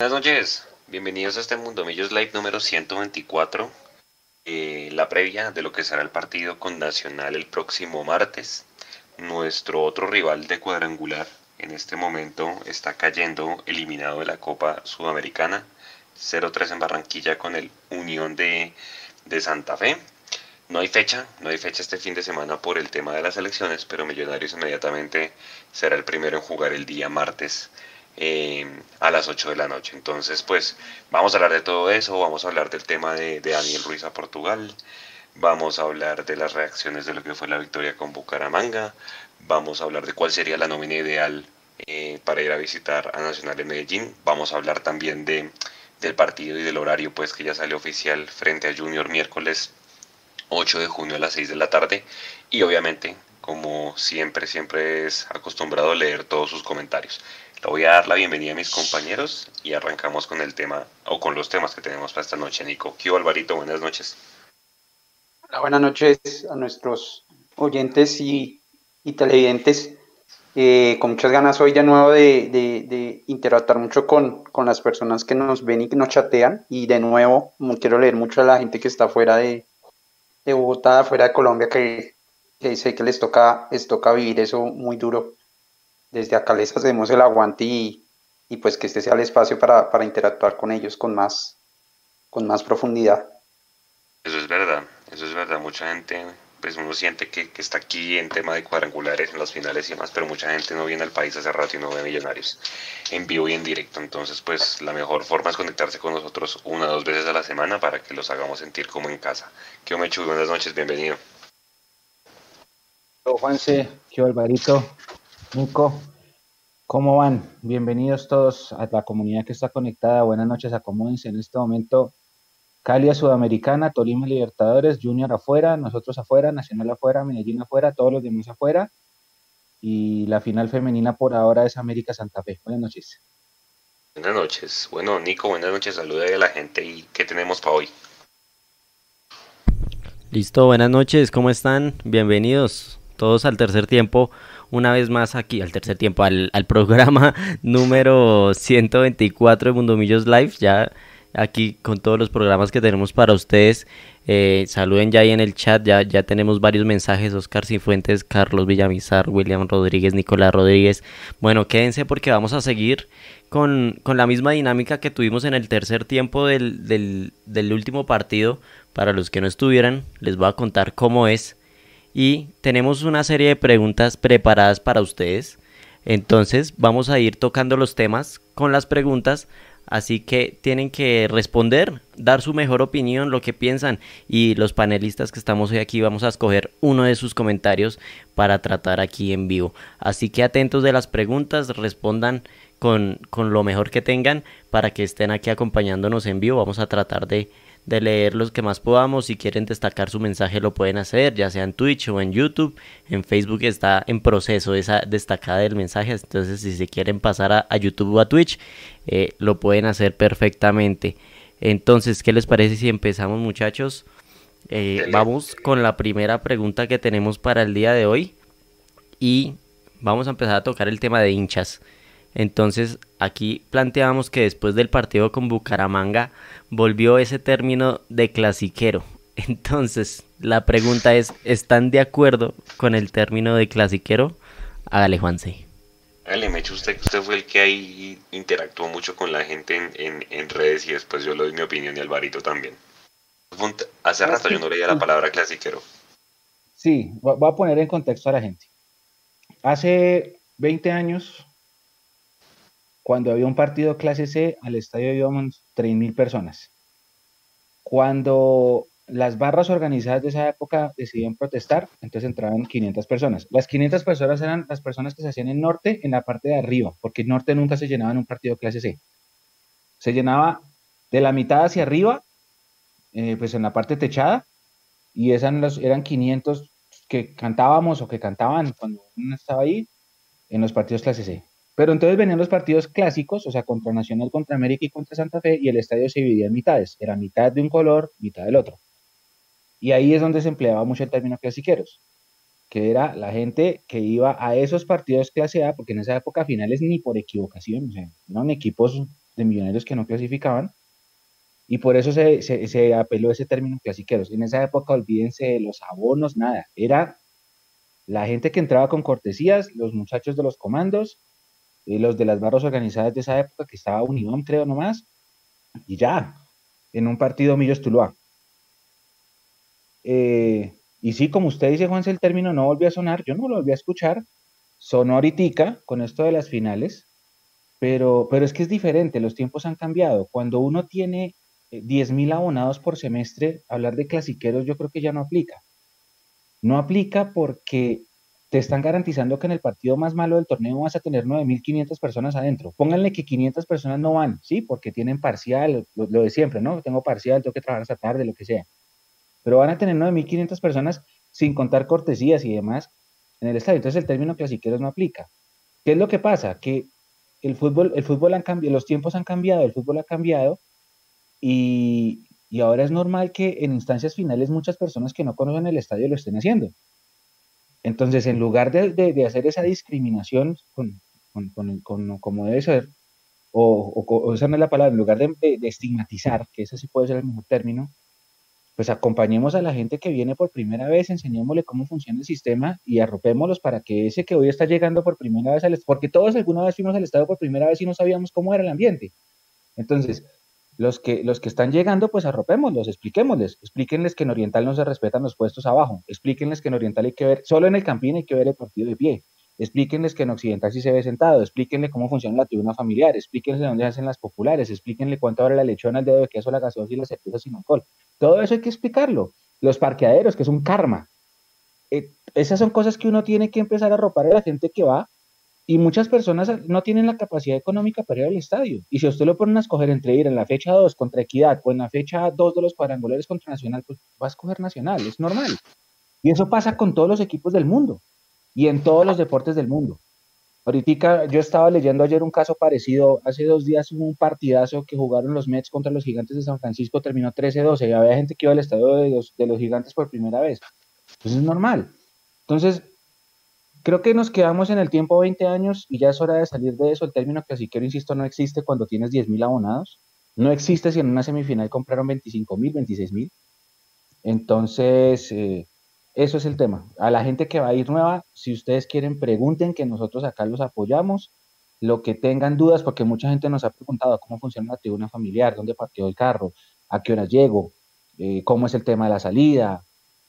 Buenas noches, bienvenidos a este Mundo Millos Live número 124. Eh, la previa de lo que será el partido con Nacional el próximo martes. Nuestro otro rival de cuadrangular en este momento está cayendo eliminado de la Copa Sudamericana. 0-3 en Barranquilla con el Unión de, de Santa Fe. No hay fecha, no hay fecha este fin de semana por el tema de las elecciones, pero Millonarios inmediatamente será el primero en jugar el día martes eh, a las 8 de la noche. Entonces, pues vamos a hablar de todo eso, vamos a hablar del tema de, Daniel Ruiz a Portugal, vamos a hablar de las reacciones de lo que fue la victoria con Bucaramanga, vamos a hablar de cuál sería la nómina ideal eh, para ir a visitar a Nacional de Medellín, vamos a hablar también de, del partido y del horario, pues que ya sale oficial frente a Junior miércoles 8 de junio a las 6 de la tarde y obviamente como siempre, siempre es acostumbrado leer todos sus comentarios. Voy a dar la bienvenida a mis compañeros y arrancamos con el tema o con los temas que tenemos para esta noche, Nico. ¿Qué Alvarito? Buenas noches. Hola, buenas noches a nuestros oyentes y, televidentes. Eh, con muchas ganas hoy de nuevo de, interactuar mucho con, las personas que nos ven y que nos chatean. Y de nuevo, quiero leer mucho a la gente que está fuera de, Bogotá, fuera de Colombia, que, que sé que les toca, les toca vivir eso muy duro desde acá les hacemos el aguante y, pues que este sea el espacio para, interactuar con ellos con más, con más profundidad. Eso es verdad, eso es verdad. Mucha gente, pues uno siente que, está aquí en tema de cuadrangulares, en las finales y demás, pero mucha gente no viene al país hace rato y no ve millonarios en vivo y en directo. Entonces, pues la mejor forma es conectarse con nosotros una o dos veces a la semana para que los hagamos sentir como en casa. Qué Mechu, buenas noches, bienvenido. Hola Juanse, qué Alvarito, Nico, ¿cómo van? Bienvenidos todos a la comunidad que está conectada. Buenas noches, acomódense en este momento. Cali Sudamericana, Tolima Libertadores, Junior afuera, nosotros afuera, Nacional afuera, Medellín afuera, todos los demás afuera. Y la final femenina por ahora es América Santa Fe. Buenas noches. Buenas noches. Bueno, Nico, buenas noches. Saluda a la gente y ¿qué tenemos para hoy? Listo, buenas noches. ¿Cómo están? Bienvenidos todos al tercer tiempo una vez más aquí al tercer tiempo, al, programa número 124 de Mundo Millos Live, ya aquí con todos los programas que tenemos para ustedes. Eh, saluden ya ahí en el chat, ya, ya tenemos varios mensajes, Oscar Cifuentes, Carlos Villamizar, William Rodríguez, Nicolás Rodríguez. Bueno, quédense porque vamos a seguir con, con la misma dinámica que tuvimos en el tercer tiempo del, del, del último partido. Para los que no estuvieran, les voy a contar cómo es y tenemos una serie de preguntas preparadas para ustedes. Entonces vamos a ir tocando los temas con las preguntas, así que tienen que responder, dar su mejor opinión, lo que piensan y los panelistas que estamos hoy aquí vamos a escoger uno de sus comentarios para tratar aquí en vivo. Así que atentos de las preguntas, respondan con, con lo mejor que tengan para que estén aquí acompañándonos en vivo. Vamos a tratar de de leer los que más podamos. Si quieren destacar su mensaje lo pueden hacer, ya sea en Twitch o en YouTube. En Facebook está en proceso esa destacada del mensaje. Entonces si se quieren pasar a, YouTube o a Twitch, eh, lo pueden hacer perfectamente. Entonces, ¿qué les parece si empezamos muchachos? Eh, vamos con la primera pregunta que tenemos para el día de hoy. Y vamos a empezar a tocar el tema de hinchas. Entonces aquí planteamos que después del partido con Bucaramanga volvió ese término de clasiquero. Entonces la pregunta es, ¿están de acuerdo con el término de clasiquero? Hágale Juanse. Hágale, Mecho, usted, usted fue el que ahí interactuó mucho con la gente en, en, redes y después yo le doy mi opinión y Alvarito también. Hace rato yo no leía la palabra clasiquero. Sí, voy a poner en contexto a la gente. Hace 20 años cuando había un partido clase C, al estadio íbamos 3.000 personas. Cuando las barras organizadas de esa época decidían protestar, entonces entraban 500 personas. Las 500 personas eran las personas que se hacían en norte, en la parte de arriba, porque norte nunca se llenaba en un partido clase C. Se llenaba de la mitad hacia arriba, eh, pues en la parte techada, y esas eran 500 que cantábamos o que cantaban cuando uno estaba ahí en los partidos clase C. Pero entonces venían los partidos clásicos, o sea, contra Nacional, contra América y contra Santa Fe, y el estadio se dividía en mitades. Era mitad de un color, mitad del otro. Y ahí es donde se empleaba mucho el término clasiqueros, que era la gente que iba a esos partidos clase A, porque en esa época finales ni por equivocación, o sea, eran equipos de millonarios que no clasificaban. Y por eso se, se, se apeló ese término clasiqueros. En esa época, olvídense de los abonos, nada. Era la gente que entraba con cortesías, los muchachos de los comandos, los de las barras organizadas de esa época, que estaba Unión, creo nomás, y ya, en un partido Millos Tuluá. Eh, y sí, como usted dice, Juan, el término no volvió a sonar, yo no lo volví a escuchar, sonó ahorita con esto de las finales, pero, pero es que es diferente, los tiempos han cambiado. Cuando uno tiene 10.000 eh, abonados por semestre, hablar de clasiqueros yo creo que ya no aplica. No aplica porque te están garantizando que en el partido más malo del torneo vas a tener 9.500 personas adentro. Pónganle que 500 personas no van, ¿sí? Porque tienen parcial, lo, de siempre, ¿no? Tengo parcial, tengo que trabajar hasta tarde, lo que sea. Pero van a tener 9.500 personas sin contar cortesías y demás en el estadio. Entonces el término clasiqueros no aplica. ¿Qué es lo que pasa? Que el fútbol, el fútbol cambiado, los tiempos han cambiado, el fútbol ha cambiado y, y ahora es normal que en instancias finales muchas personas que no conocen el estadio lo estén haciendo. Entonces, en lugar de, hacer esa discriminación con, como debe ser, o, o, esa no es la palabra, en lugar de, estigmatizar, que ese sí puede ser el mejor término, pues acompañemos a la gente que viene por primera vez, enseñémosle cómo funciona el sistema y arropémoslos para que ese que hoy está llegando por primera vez al porque todos alguna vez fuimos al estado por primera vez y no sabíamos cómo era el ambiente. Entonces, los que, los que están llegando, pues arropémoslos, expliquémosles, explíquenles que en Oriental no se respetan los puestos abajo, explíquenles que en Oriental hay que ver, solo en el Campín hay que ver el partido de pie, explíquenles que en Occidental sí se ve sentado, explíquenle cómo funciona la tribuna familiar, explíquenles dónde hacen las populares, explíquenle cuánto vale la lechona, el dedo de queso, la gaseosa y la cerveza sin alcohol. Todo eso hay que explicarlo. Los parqueaderos, que es un karma. Eh, esas son cosas que uno tiene que empezar a arropar a la gente que va y muchas personas no tienen la capacidad económica para ir al estadio. Y si usted lo ponen a escoger entre ir en la fecha 2 contra Equidad o en la fecha 2 de los cuadrangulares contra Nacional, pues va a escoger Nacional, es normal. Y eso pasa con todos los equipos del mundo y en todos los deportes del mundo. Ahorita yo estaba leyendo ayer un caso parecido. Hace dos días hubo un partidazo que jugaron los Mets contra los Gigantes de San Francisco, terminó 13-12 y había gente que iba al estadio de los, de los Gigantes por primera vez. Pues es normal. Entonces, Creo que nos quedamos en el tiempo 20 años y ya es hora de salir de eso. El término clasiquero, insisto, no existe cuando tienes 10.000 abonados. No existe si en una semifinal compraron 25.000, 26.000. Entonces, eh, eso es el tema. A la gente que va a ir nueva, si ustedes quieren, pregunten que nosotros acá los apoyamos. Lo que tengan dudas, porque mucha gente nos ha preguntado cómo funciona la tribuna familiar, dónde parqueo el carro, a qué hora llego, eh, cómo es el tema de la salida,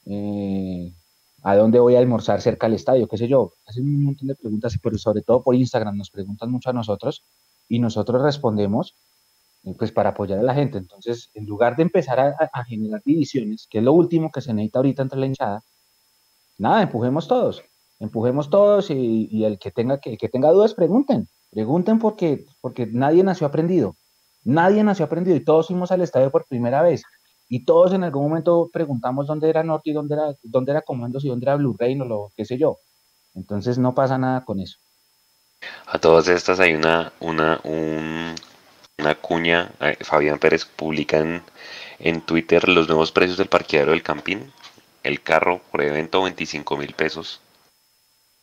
eh, a dónde voy a almorzar cerca del estadio, qué sé yo. Hacen un montón de preguntas, pero sobre todo por Instagram nos preguntan mucho a nosotros y nosotros respondemos eh, pues para apoyar a la gente. Entonces, en lugar de empezar a, generar divisiones, que es lo último que se necesita ahorita entre la hinchada, nada, empujemos todos, empujemos todos y, el que tenga que, tenga dudas pregunten, pregunten porque porque nadie nació aprendido, nadie nació aprendido y todos fuimos al estadio por primera vez y todos en algún momento preguntamos dónde era Norte y dónde era, dónde era Comandos y dónde era Blu-ray o lo qué sé yo. Entonces no pasa nada con eso. A todas estas hay una, una, una cuña. Fabián Pérez publica en, Twitter los nuevos precios del parqueadero del Campín. El carro por evento 25 mil pesos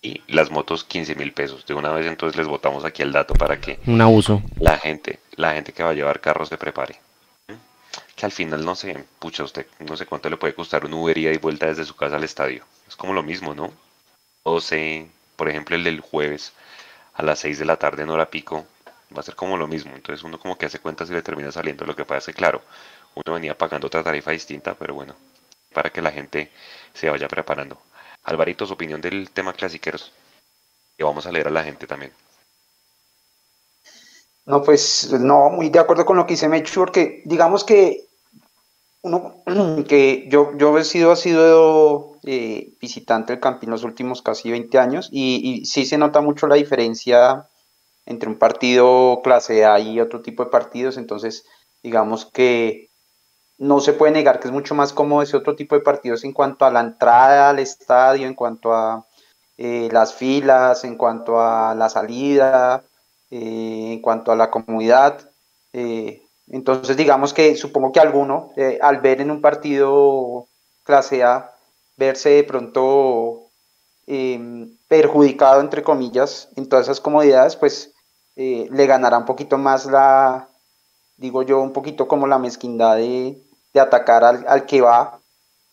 y las motos 15 mil pesos. De una vez entonces les botamos aquí el dato para que un abuso. La gente, la gente que va a llevar carros se prepare que al final no sé, pucha, usted no sé cuánto le puede costar un Uber ida y vuelta desde su casa al estadio. Es como lo mismo, ¿no? O sea, por ejemplo, el del jueves a las 6 de la tarde en hora pico va a ser como lo mismo. Entonces uno como que hace cuentas y le termina saliendo. Lo que pasa es que, claro, uno venía pagando otra tarifa distinta, pero bueno, para que la gente se vaya preparando. Alvarito, su opinión del tema clasiqueros. Y vamos a leer a la gente también. No, pues no, muy de acuerdo con lo que dice Mechu, porque digamos que uno que yo, yo he sido, ha sido eh, visitante del Campín los últimos casi 20 años y, sí se nota mucho la diferencia entre un partido clase A y otro tipo de partidos, entonces digamos que no se puede negar que es mucho más cómodo ese otro tipo de partidos en cuanto a la entrada al estadio, en cuanto a eh, las filas, en cuanto a la salida, eh, en cuanto a la comodidad. Entonces, digamos que supongo que alguno, eh, al ver en un partido clase A, verse de pronto em, perjudicado, entre comillas, en todas esas comodidades, pues eh, le ganará un poquito más la, digo yo, un poquito como la mezquindad de, atacar al, que va,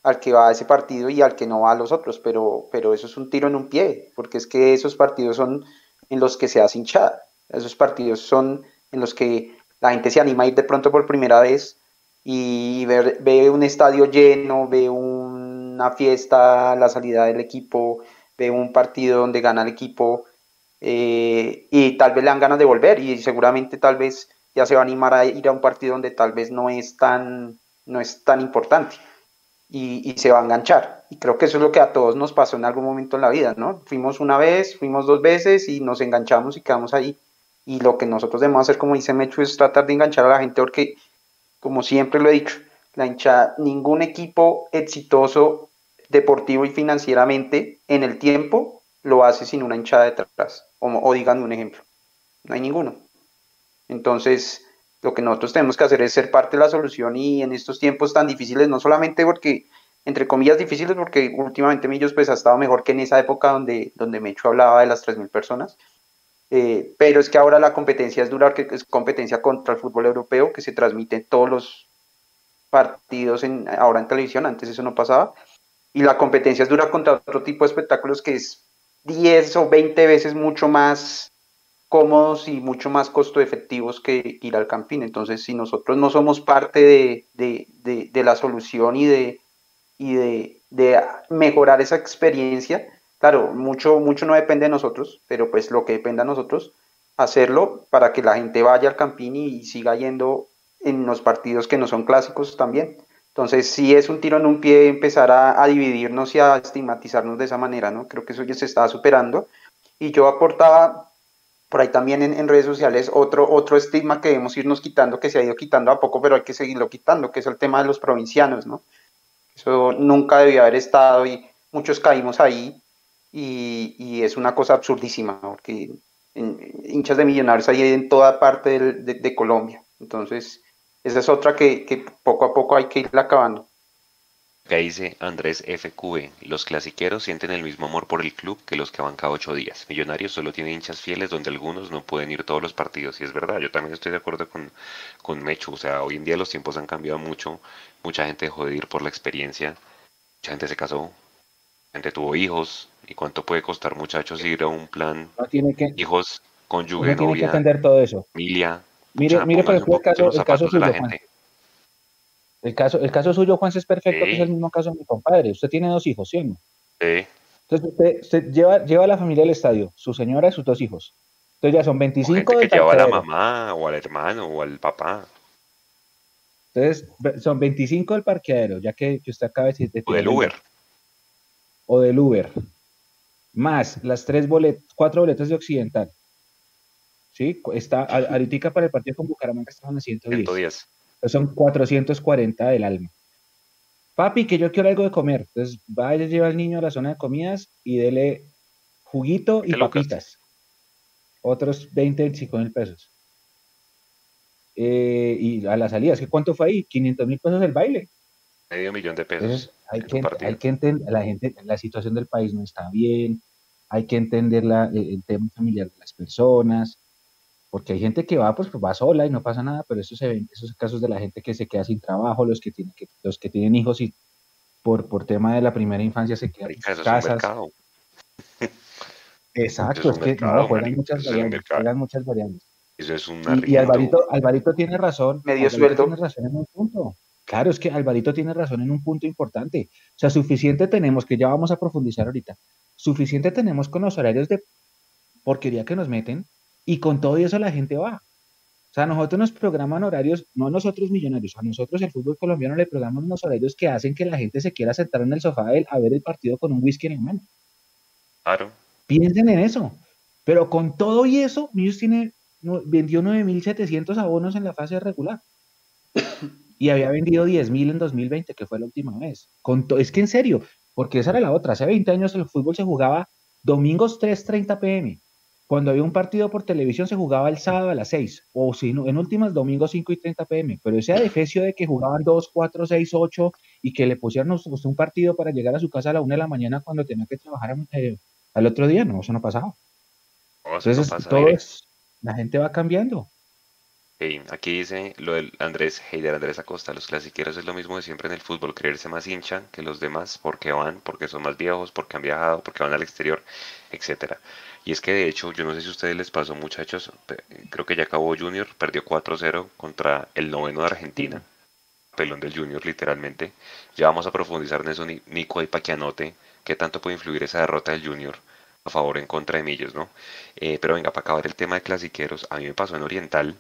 al que va a ese partido y al que no va a los otros, pero, pero eso es un tiro en un pie, porque es que esos partidos son en los que se hace hinchada, esos partidos son en los que la gente se anima a ir de pronto por primera vez y ver, ve un estadio lleno, ve una fiesta, la salida del equipo, ve un partido donde gana el equipo eh, y tal vez le dan ganas de volver y seguramente tal vez ya se va a animar a ir a un partido donde tal vez no es tan, no es tan importante y, se va a enganchar. Y creo que eso es lo que a todos nos pasó en algún momento en la vida, ¿no? Fuimos una vez, fuimos dos veces y nos enganchamos y quedamos ahí. Y lo que nosotros debemos hacer, como dice Mechu, es tratar de enganchar a la gente porque, como siempre lo he dicho, la hinchada, ningún equipo exitoso deportivo y financieramente en el tiempo lo hace sin una hinchada detrás. O, o díganme un ejemplo. No hay ninguno. Entonces, lo que nosotros tenemos que hacer es ser parte de la solución y en estos tiempos tan difíciles, no solamente porque, entre comillas, difíciles, porque últimamente Millos pues ha estado mejor que en esa época donde, donde Mecho hablaba de las 3.000 personas, eh, pero es que ahora la competencia es dura, que es competencia contra el fútbol europeo, que se transmite en todos los partidos en, ahora en televisión, antes eso no pasaba, y la competencia es dura contra otro tipo de espectáculos que es 10 o 20 veces mucho más cómodos y mucho más costo efectivos que ir al campín. Entonces, si nosotros no somos parte de, la solución y, de, y de, mejorar esa experiencia, claro, mucho, mucho no depende de nosotros, pero pues lo que depende de nosotros, hacerlo para que la gente vaya al campín y, siga yendo en los partidos que no son clásicos también. Entonces, si es un tiro en un pie empezar a, a, dividirnos y a estigmatizarnos de esa manera, ¿no? Creo que eso ya se está superando. Y yo aportaba por ahí también en, redes sociales otro, otro estigma que debemos irnos quitando, que se ha ido quitando a poco, pero hay que seguirlo quitando, que es el tema de los provincianos, ¿no? Eso nunca debió haber estado y muchos caímos ahí y, es una cosa absurdísima, porque hinchas de millonarios hay en toda parte de, Colombia. Entonces, esa es otra que, poco a poco hay que irla acabando. Acá dice Andrés FQB, los clasiqueros sienten el mismo amor por el club que los que van cada ocho días. Millonarios solo tienen hinchas fieles donde algunos no pueden ir todos los partidos. Y es verdad, yo también estoy de acuerdo con, con Mecho. O sea, hoy en día los tiempos han cambiado mucho. Mucha gente dejó de ir por la experiencia. Mucha gente se casó. Gente tuvo hijos. ¿Y cuánto puede costar, muchachos, ir a un plan? No tiene que, hijos, cónyuge, no tiene que atender todo eso. familia. Mire, mire por ejemplo, el caso, el caso suyo, el caso, el caso suyo, Juan, es perfecto, que es el mismo caso de mi compadre. Usted tiene dos hijos, ¿sí o no? Sí. Entonces usted, lleva, lleva a la familia al estadio, su señora y sus dos hijos. Entonces ya son 25 o gente que lleva a la mamá o al hermano o al papá. Entonces son 25 del parqueadero, ya que, usted acaba de decir. o del Uber. O del Uber. Más las tres boletas, cuatro boletas de Occidental. ¿Sí? Está, ahorita para el partido con Bucaramanga estaban en 110. 110 son 440 del alma. Papi, que yo quiero algo de comer. Entonces, vaya, lleva al niño a la zona de comidas y dele juguito y papitas. Otros 20, 25 mil pesos. Eh, y a la salida, ¿qué cuánto fue ahí? 500 mil pesos el baile. Medio millón de pesos. hay, que, hay que entender, la gente, la situación del país no está bien, hay que entender la, el tema familiar de las personas, porque hay gente que va, pues, va sola y no pasa nada, pero eso se ven, esos casos de la gente que se queda sin trabajo, los que tienen, que, los que tienen hijos y por, por tema de la primera infancia se quedan en casas. Exacto, es, que no, juegan muchas, variables, juegan muchas variables. Eso es un y, y Alvarito, Alvarito tiene razón. Medio sueldo. Tiene razón en un punto. Claro, es que Alvarito tiene razón en un punto importante. O sea, suficiente tenemos, que ya vamos a profundizar ahorita, suficiente tenemos con los horarios de porquería que nos meten y con todo eso la gente va. O sea, nosotros nos programan horarios, no nosotros millonarios, a nosotros el fútbol colombiano le programan unos horarios que hacen que la gente se quiera sentar en el sofá a ver el partido con un whisky en la mano. Claro. Piensen en eso. Pero con todo y eso, Millos tiene, vendió 9.700 abonos en la fase regular. y había vendido 10.000 en 2020, que fue la última vez. Con es que en serio, porque esa era la otra. Hace 20 años el fútbol se jugaba domingos 3.30 pm. Cuando había un partido por televisión se jugaba el sábado a las 6, o si no, en últimas domingos 5 y 30 pm, pero ese adefesio de que jugaban 2, 4, 6, 8 y que le pusieran un partido para llegar a su casa a la 1 de la mañana cuando tenía que trabajar eh, al otro día, no, eso no pasaba. Entonces, todo es, la gente va cambiando. Aquí dice lo del Andrés Heider, Andrés Acosta, los clasiqueros es lo mismo de siempre en el fútbol, creerse más hincha que los demás porque van, porque son más viejos, porque han viajado, porque van al exterior, etcétera. Y es que de hecho, yo no sé si a ustedes les pasó muchachos, creo que ya acabó Junior, perdió 4-0 contra el noveno de Argentina, pelón del Junior literalmente. Ya vamos a profundizar en eso, Nico y Paquianote, qué tanto puede influir esa derrota del Junior a favor o en contra de Millos, ¿no? Eh, pero venga, para acabar el tema de clasiqueros, a mí me pasó en Oriental,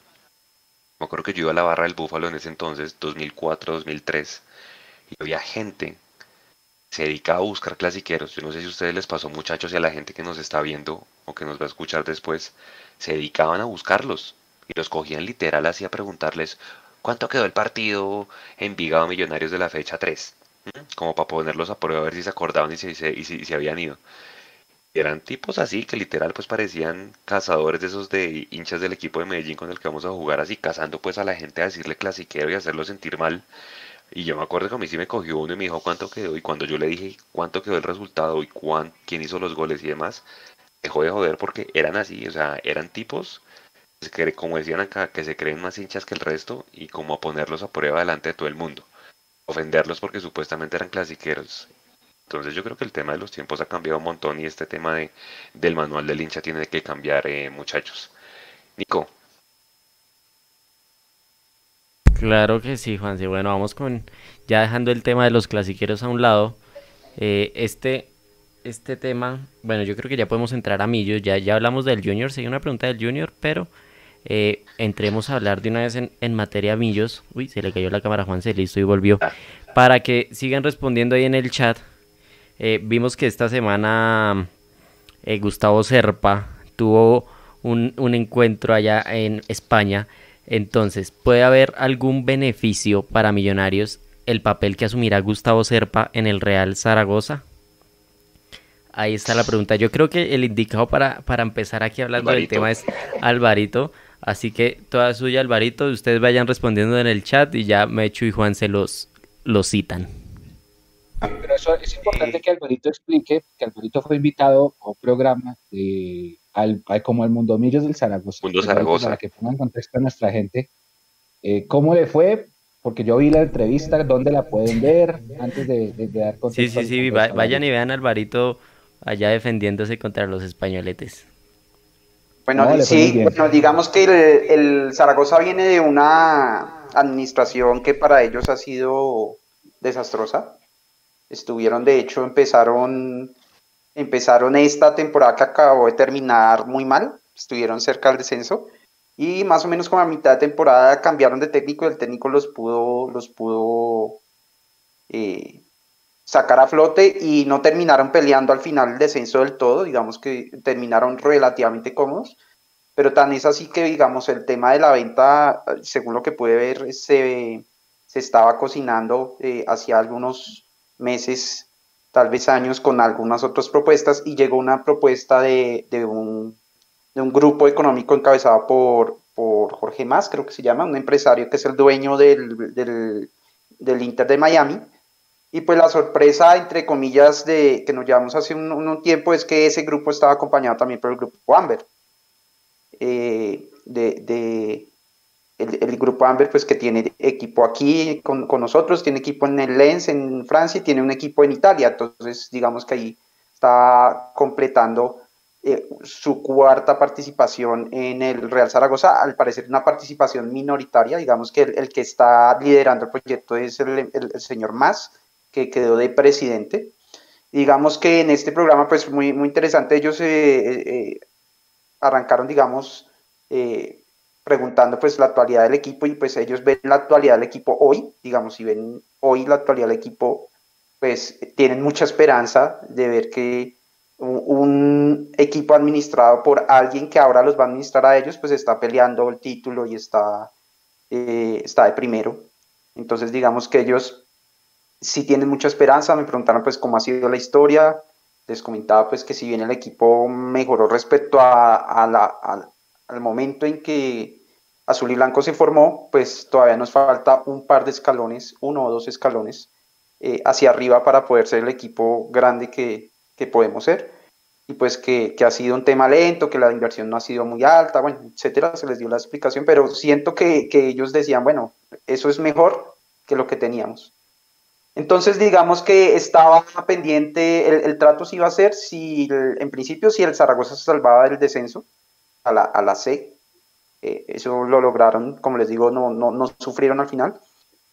me acuerdo que yo iba a la barra del Búfalo en ese entonces, 2004, 2003, y había gente se dedicaba a buscar clasiqueros. Yo no sé si a ustedes les pasó, muchachos, y a la gente que nos está viendo o que nos va a escuchar después, se dedicaban a buscarlos y los cogían literal así a preguntarles cuánto quedó el partido en Vigado Millonarios de la fecha 3, como para ponerlos a prueba a ver si se acordaban y si, y si se habían ido eran tipos así que literal pues parecían cazadores de esos de hinchas del equipo de Medellín con el que vamos a jugar así, cazando pues a la gente a decirle clasiquero y hacerlo sentir mal. Y yo me acuerdo que a mí sí me cogió uno y me dijo cuánto quedó y cuando yo le dije cuánto quedó el resultado y cuán, quién hizo los goles y demás, dejó de joder porque eran así, o sea, eran tipos que como decían acá, que se creen más hinchas que el resto y como a ponerlos a prueba delante de todo el mundo. Ofenderlos porque supuestamente eran clasiqueros entonces yo creo que el tema de los tiempos ha cambiado un montón y este tema de, del manual del hincha tiene que cambiar, eh, muchachos. Nico. Claro que sí, Juan. Sí, bueno, vamos con ya dejando el tema de los clasiqueros a un lado. Eh, este, este tema, bueno, yo creo que ya podemos entrar a Millos. Ya, ya hablamos del Junior, sigue una pregunta del Junior, pero eh, entremos a hablar de una vez en, en materia Millos. Uy, se le cayó la cámara a Juan, se listo y volvió. Ah. Para que sigan respondiendo ahí en el chat eh, vimos que esta semana eh, Gustavo Serpa tuvo un, encuentro allá en España. Entonces, ¿puede haber algún beneficio para Millonarios el papel que asumirá Gustavo Serpa en el Real Zaragoza? Ahí está la pregunta. Yo creo que el indicado para, para empezar aquí hablando del tema es Alvarito. Así que toda suya, Alvarito. Ustedes vayan respondiendo en el chat y ya Mechu y Juan se los, los citan. Pero eso es importante que Alvarito explique, que Alvarito fue invitado a un programa de, al, como el Mundo Millos del Zaragoza. Mundo Zaragoza. Para que pongan contexto a nuestra gente. Eh, ¿Cómo le fue? Porque yo vi la entrevista, ¿dónde la pueden ver? Antes de, dar contexto. Sí, sí, sí, vayan y vean a Alvarito allá defendiéndose contra los españoletes. Bueno, sí, bueno, digamos que el, el Zaragoza viene de una administración que para ellos ha sido desastrosa Estuvieron, de hecho, empezaron, empezaron esta temporada que acabó de terminar muy mal, estuvieron cerca del descenso y más o menos como a mitad de temporada cambiaron de técnico y el técnico los pudo, los pudo eh, sacar a flote y no terminaron peleando al final el descenso del todo, digamos que terminaron relativamente cómodos, pero tan es así que digamos el tema de la venta, según lo que puede ver, se, se estaba cocinando eh, hacia algunos meses, tal vez años, con algunas otras propuestas y llegó una propuesta de, un, grupo económico encabezado por, por Jorge Más, creo que se llama, un empresario que es el dueño del, del, Inter de Miami. Y pues la sorpresa, entre comillas, de que nos llevamos hace un, tiempo es que ese grupo estaba acompañado también por el grupo Amber. Eh, de, el, grupo Amber, pues que tiene equipo aquí con, nosotros, tiene equipo en el Lens en Francia y tiene un equipo en Italia. Entonces, digamos que ahí está completando eh, su cuarta participación en el Real Zaragoza, al parecer una participación minoritaria. Digamos que el, que está liderando el proyecto es el, señor Más, que quedó de presidente. digamos que en este programa, pues muy, muy interesante, ellos eh, eh, arrancaron, digamos, preguntando pues la actualidad del equipo y pues ellos ven la actualidad del equipo hoy, digamos, si ven hoy la actualidad del equipo, pues tienen mucha esperanza de ver que un, equipo administrado por alguien que ahora los va a administrar a ellos, pues está peleando el título y está, eh, está de primero. Entonces digamos que ellos sí tienen mucha esperanza, me preguntaron pues cómo ha sido la historia, les comentaba pues que si bien el equipo mejoró respecto a, a la, al momento en que Azul y Blanco se formó, pues todavía nos falta un par de escalones, uno o dos escalones eh, hacia arriba para poder ser el equipo grande que, podemos ser. y pues que, que, ha sido un tema lento, que la inversión no ha sido muy alta, bueno, etcétera, se les dio la explicación, pero siento que, que ellos decían, bueno, eso es mejor que lo que teníamos. Entonces, digamos que estaba pendiente, el, el trato se iba a hacer si, en principio, si el Zaragoza se salvaba del descenso a la, a la C, eh, eso lo lograron, como les digo, no, no, no sufrieron al final.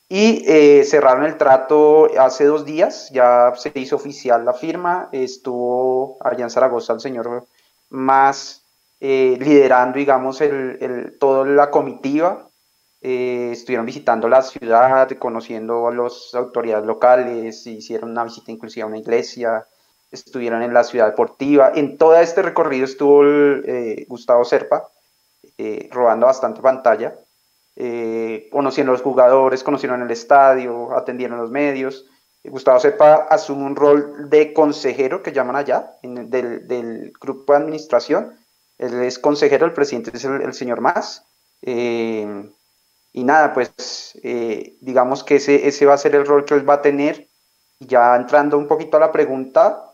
Y eh, cerraron el trato hace dos días, ya se hizo oficial la firma, estuvo allá en Zaragoza el señor más eh, liderando, digamos, el, el, toda la comitiva. estuvieron visitando la ciudad, conociendo a las autoridades locales, hicieron una visita inclusive a una iglesia, estuvieron en la ciudad deportiva. En todo este recorrido estuvo el, Gustavo Serpa, eh, robando bastante pantalla, eh, conociendo a los jugadores, conocieron el estadio, atendieron los medios. Gustavo Sepa asume un rol de consejero que llaman allá, del, grupo de administración. Él es consejero, el presidente es el, señor Más. Eh, y nada, pues digamos que ese, ese va a ser el rol que él va a tener. Ya entrando un poquito a la pregunta,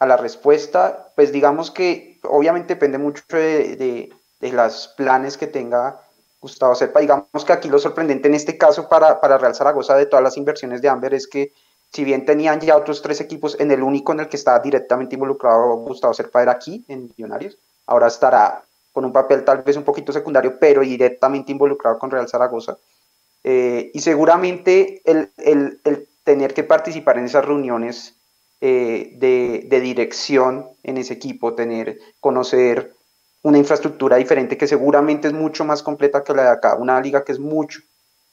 a la respuesta, pues digamos que obviamente depende mucho de, de los planes que tenga Gustavo Serpa. Digamos que aquí lo sorprendente en este caso para, para Real Zaragoza de todas las inversiones de Amber es que si bien tenían ya otros tres equipos, en el único en el que estaba directamente involucrado Gustavo Serpa era aquí, en Millonarios, ahora estará con un papel tal vez un poquito secundario, pero directamente involucrado con Real Zaragoza. Eh, y seguramente el, el, el, tener que participar en esas reuniones eh, de, de, dirección en ese equipo, tener, conocer una infraestructura diferente que seguramente es mucho más completa que la de acá, una liga que es mucho,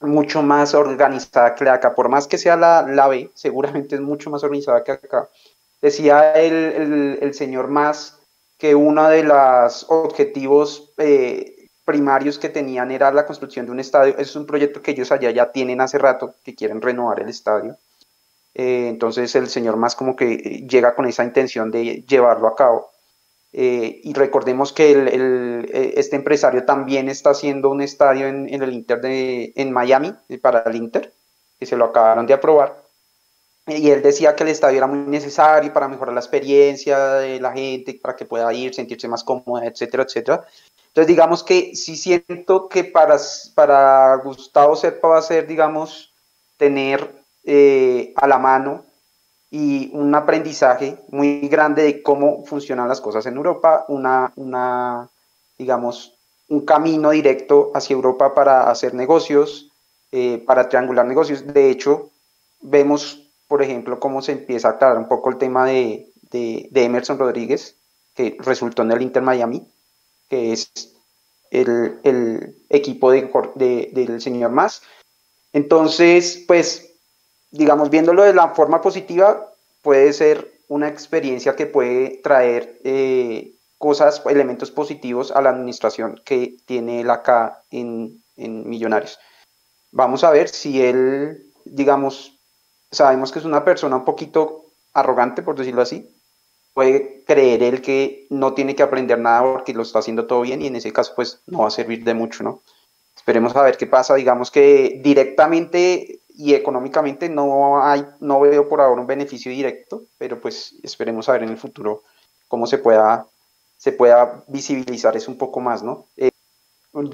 mucho más organizada que la de acá, por más que sea la, la B, seguramente es mucho más organizada que acá. Decía el, el, señor Más que uno de los objetivos eh, primarios que tenían era la construcción de un estadio. Es un proyecto que ellos allá ya tienen hace rato, que quieren renovar el estadio. Eh, entonces el señor Más como que llega con esa intención de llevarlo a cabo. Eh, y recordemos que el, el, eh, este empresario también está haciendo un estadio en, en, el Inter de, en Miami eh, para el Inter, que se lo acabaron de aprobar. Y él decía que el estadio era muy necesario para mejorar la experiencia de la gente, para que pueda ir, sentirse más cómoda, etcétera, etcétera. Entonces, digamos que sí siento que para, para Gustavo Serpa va a ser, digamos, tener eh, a la mano y un aprendizaje muy grande de cómo funcionan las cosas en Europa, una, digamos, un camino directo hacia Europa para hacer negocios, eh, para triangular negocios. De hecho, vemos, por ejemplo, cómo se empieza a aclarar un poco el tema de, de, Emerson Rodríguez, que resultó en el Inter Miami, que es el, el equipo de, del señor Más. Entonces, pues digamos, viéndolo de la forma positiva, puede ser una experiencia que puede traer eh, cosas, elementos positivos a la administración que tiene él acá en, en Millonarios. Vamos a ver si él, digamos, sabemos que es una persona un poquito arrogante, por decirlo así, puede creer él que no tiene que aprender nada porque lo está haciendo todo bien y en ese caso pues no va a servir de mucho, ¿no? Esperemos a ver qué pasa, digamos que directamente y económicamente no hay, no veo por ahora un beneficio directo, pero pues esperemos a ver en el futuro cómo se pueda, se pueda visibilizar eso un poco más, ¿no? Eh,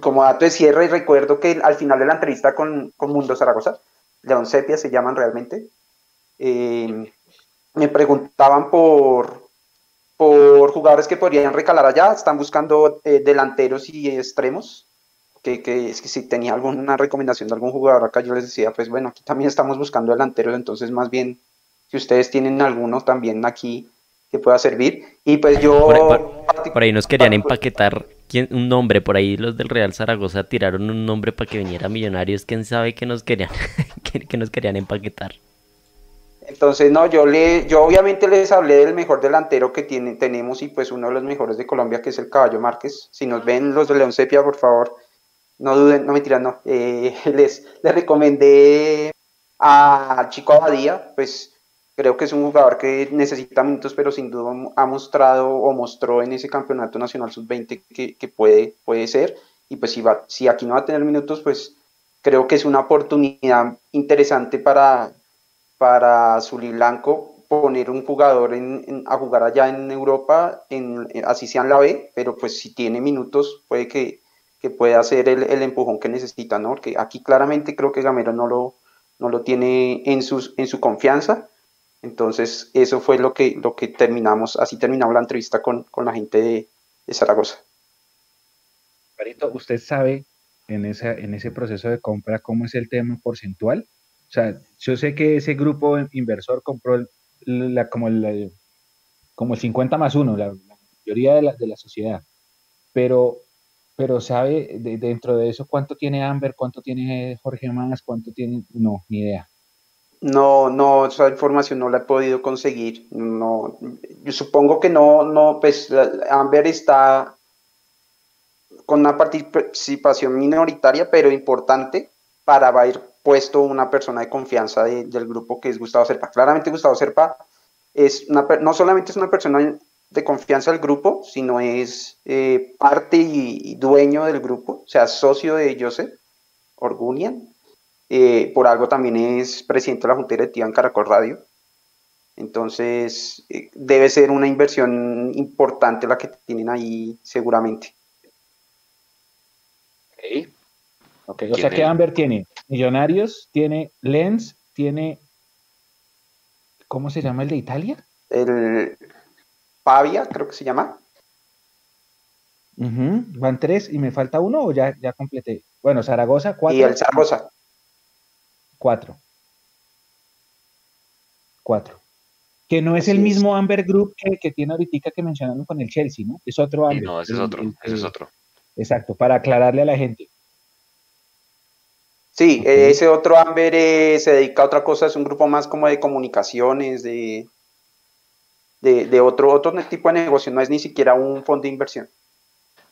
como dato de cierre, recuerdo que al final de la entrevista con, con Mundo Zaragoza, León Sepia se llaman realmente, eh, me preguntaban por, por jugadores que podrían recalar allá, están buscando eh, delanteros y extremos, que, que, es que si tenía alguna recomendación de algún jugador acá, yo les decía, pues bueno, aquí también estamos buscando delanteros, entonces más bien, si ustedes tienen alguno también aquí que pueda servir. Y pues yo... Por, por, ahí nos querían empaquetar ¿quién, un nombre, por ahí los del Real Zaragoza tiraron un nombre para que viniera Millonarios, quién sabe qué nos querían, que nos querían empaquetar. Entonces, no, yo le, yo obviamente les hablé del mejor delantero que tiene, tenemos y pues uno de los mejores de Colombia, que es el Caballo Márquez. Si nos ven los de León Sepia, por favor, no duden, no tiran, no. Eh, les, les recomendé a Chico Abadía, pues creo que es un jugador que necesita minutos, pero sin duda ha mostrado o mostró en ese campeonato nacional sub-20 que, que, puede, puede ser. Y pues si, va, si aquí no va a tener minutos, pues creo que es una oportunidad interesante para, para Blanco poner un jugador a jugar allá en Europa, en, así sea en la B, pero pues si tiene minutos puede que, pueda hacer el, empujón que necesita, ¿no? Porque aquí claramente creo que Gamero no lo, no lo tiene en, sus, en su confianza. Entonces, eso fue lo que, lo que terminamos, así terminamos la entrevista con, la gente de, de Zaragoza. ¿usted sabe en, esa, en ese proceso de compra cómo es el tema porcentual? O sea, yo sé que ese grupo inversor compró la, como, el, como el 50 más 1, la, mayoría de la, de la sociedad, pero, pero ¿sabe dentro de eso cuánto tiene Amber, cuánto tiene Jorge Más, cuánto tiene? No, ni idea. No, no, esa información no la he podido conseguir. No, yo supongo que no, no, pues Amber está con una participación minoritaria, pero importante, para ir puesto una persona de confianza del grupo que es Gustavo Serpa. Claramente Gustavo Serpa es no solamente es una persona de confianza del grupo, sino es eh, parte y, dueño del grupo, o sea, socio de Joseph Orgunian. Eh, por algo también es presidente de la Junta Directiva en Caracol Radio. Entonces, eh, debe ser una inversión importante la que tienen ahí seguramente. Ok, o sea que Amber tiene Millonarios, tiene Lens, tiene. ¿Cómo se llama el de Italia? El Pavia, creo que se llama. Van tres y me falta uno o ya, ya completé. Bueno, Zaragoza, cuatro. Y el Zaragoza. Cuatro. Cuatro. Que no es el mismo Amber Group que, tiene ahorita que mencionaron con el Chelsea, ¿no? Es otro Amber. no, ese es otro, ese es otro. Exacto, para aclararle a la gente. Sí, ese otro Amber eh, se dedica a otra cosa, es un grupo más como de comunicaciones, de, de, otro, otro tipo de negocio, no es ni siquiera un fondo de inversión.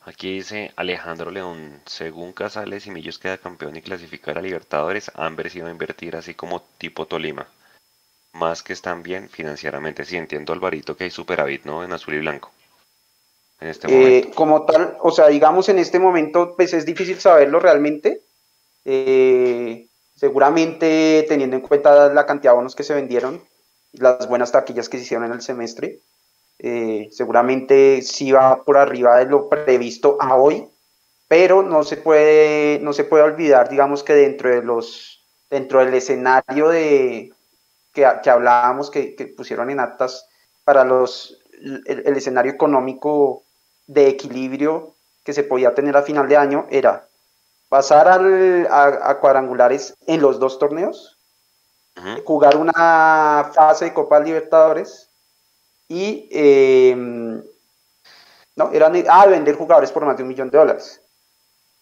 Aquí dice Alejandro León, según Casales, si Millos queda campeón y clasificar a Libertadores, Amber se iba a invertir así como tipo Tolima. Más que están bien financieramente. Sí, entiendo Alvarito que hay superávit, ¿no? En azul y blanco. En este eh, momento. Como tal, o sea, digamos en este momento, pues es difícil saberlo realmente eh, seguramente teniendo en cuenta la cantidad de bonos que se vendieron, las buenas taquillas que se hicieron en el semestre, eh, seguramente sí va por arriba de lo previsto a hoy, pero no se puede, no se puede olvidar, digamos que dentro de los, dentro del escenario de que, que hablábamos, que, pusieron en actas para los, el escenario económico de equilibrio que se podía tener a final de año era pasar a, cuadrangulares en los dos torneos, jugar una fase de Copa Libertadores y em, no, eran ah, vender jugadores por más de un millón de dólares.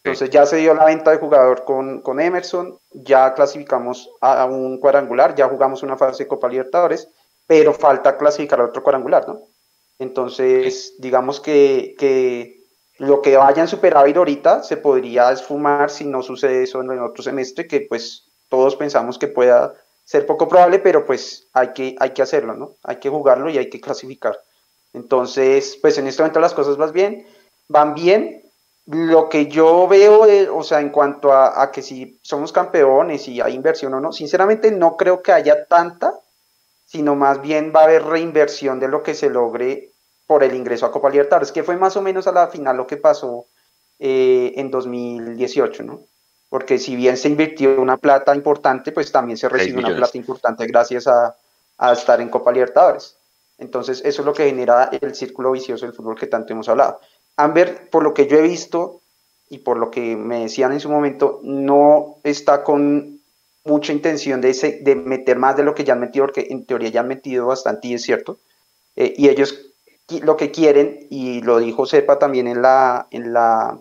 Entonces ya se dio la venta de jugador con, con Emerson, ya clasificamos a, un cuadrangular, ya jugamos una fase de Copa Libertadores, pero falta clasificar a otro cuadrangular, ¿no? Entonces, digamos que, que lo que vaya en superávit ahorita se podría esfumar si no sucede eso en el otro semestre, que pues todos pensamos que pueda ser poco probable, pero pues hay que, hay que hacerlo, ¿no? Hay que jugarlo y hay que clasificar. Entonces, pues en este momento las cosas van bien, van bien. Lo que yo veo, o sea, en cuanto a, a, que si somos campeones y hay inversión o no, sinceramente no creo que haya tanta, sino más bien va a haber reinversión de lo que se logre por el ingreso a Copa Libertadores, que fue más o menos a la final lo que pasó eh, en 2018, ¿no? Porque si bien se invirtió una plata importante, pues también se recibe una plata importante gracias a, estar en Copa Libertadores. Entonces, eso es lo que genera el círculo vicioso del fútbol que tanto hemos hablado. Amber, por lo que yo he visto y por lo que me decían en su momento, no está con mucha intención de, de meter más de lo que ya han metido, porque en teoría ya han metido bastante y es cierto. Eh, y ellos lo que quieren, y lo dijo Sepa también en la, en la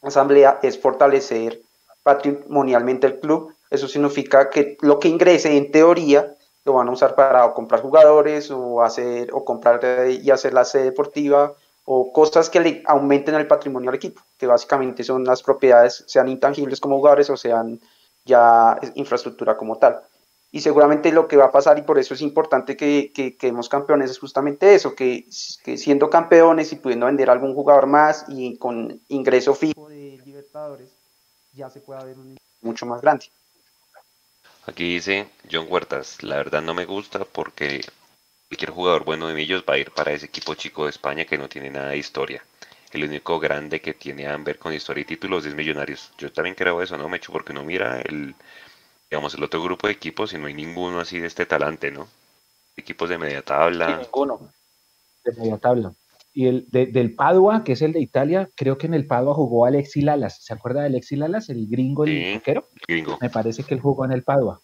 asamblea, es fortalecer patrimonialmente el club. Eso significa que lo que ingrese en teoría lo van a usar para comprar jugadores o hacer o comprar y hacer la sede deportiva o cosas que le aumenten el patrimonio al equipo, que básicamente son las propiedades, sean intangibles como jugadores o sean ya infraestructura como tal. Y seguramente lo que va a pasar, y por eso es importante que, que campeones, es justamente eso, que, siendo campeones y pudiendo vender algún jugador más y con ingreso fijo de Libertadores, ya se pueda ver un mucho más grande. Aquí dice John Huertas, la verdad no me gusta porque cualquier jugador bueno de Millos va a ir para ese equipo chico de España que no tiene nada de historia. El único grande que tiene Amber con historia y títulos es Millonarios. Yo también creo eso, ¿no, me Mecho? Porque no mira el, digamos, el otro grupo de equipos y no hay ninguno así de este talante, ¿no? Equipos de media tabla. ninguno. De media tabla. Y el del Padua, que es el de Italia, creo que en el Padua jugó Alexi Lalas. ¿Se acuerda de Alexi Lalas, el gringo, el sí, Gringo. Me parece que él jugó en el Padua.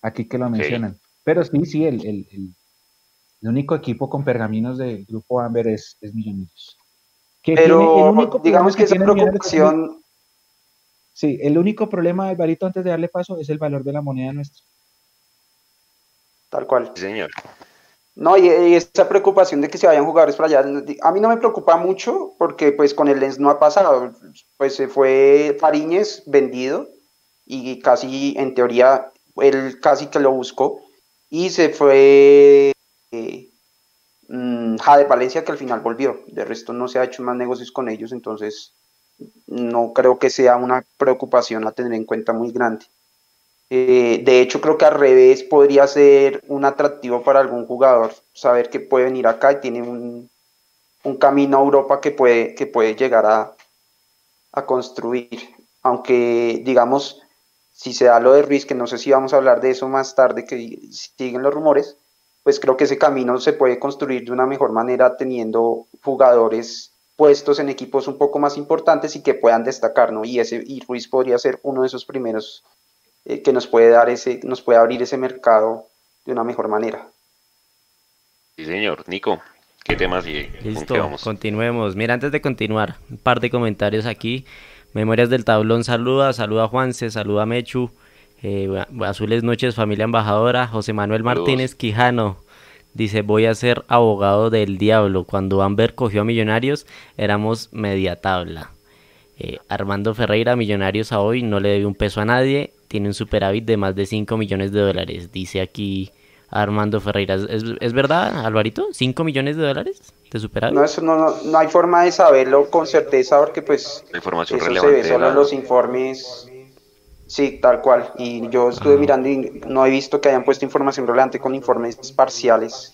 Aquí que lo mencionan. Pero sí, sí, el, el, el, único equipo con pergaminos del grupo Amber es, es Millonarios. Pero digamos que, esa preocupación... Sí, el único problema, Alvarito, antes de darle paso, es el valor de la moneda nuestra. Tal cual. señor. No, y, esa preocupación de que se vayan jugadores para allá, a mí no me preocupa mucho porque pues con el Lens no ha pasado, pues se fue Fariñez vendido y casi en teoría él casi que lo buscó. Y se fue eh, mm, Jade Valencia que al final volvió, de resto no se ha hecho más negocios con ellos, entonces no creo que sea una preocupación a tener en cuenta muy grande. Eh, de hecho, creo que al revés podría ser un atractivo para algún jugador saber que puede venir acá y tiene un, camino a Europa que puede, que puede llegar a, a, construir. Aunque, digamos, si se da lo de Ruiz, que no sé si vamos a hablar de eso más tarde, que siguen los rumores, pues creo que ese camino se puede construir de una mejor manera teniendo jugadores puestos en equipos un poco más importantes y que puedan destacar, ¿no? Y, ese, y Ruiz podría ser uno de esos primeros eh, que nos puede dar ese, nos puede abrir ese mercado de una mejor manera. Sí, señor. Nico, ¿qué temas y Listo, continuemos. Mira, antes de continuar, un par de comentarios aquí. Memorias del Tablón saluda, saluda a Juanse, saluda a Mechu. Eh, azules noches, familia embajadora. José Manuel Martínez Quijano. Dice, voy a ser abogado del diablo. Cuando Amber cogió a Millonarios, éramos media tabla. Eh, Armando Ferreira, Millonarios a hoy, no le debe un peso a nadie tiene un superávit de más de 5 millones de dólares. Dice aquí Armando Ferreira. ¿Es, verdad, Alvarito? ¿5 millones de dólares de superávit? No, eso no, no, hay forma de saberlo con certeza porque pues La información eso relevante se ve solo en los informes. Sí, tal cual. Y yo estuve mirando y no he visto que hayan puesto información relevante con informes parciales.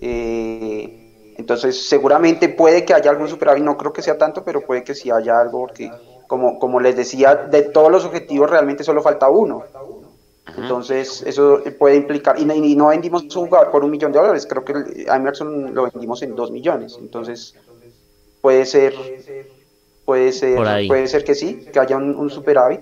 Eh, entonces, seguramente puede que haya algún superávit, no creo que sea tanto, pero puede que sí haya algo porque como, como les decía, de todos los objetivos realmente solo falta uno. Entonces, eso puede implicar, y, no vendimos un jugador por un millón de dólares, creo que Emerson lo vendimos en dos millones. Entonces, puede ser, puede ser, puede ser que sí, que haya un, superávit.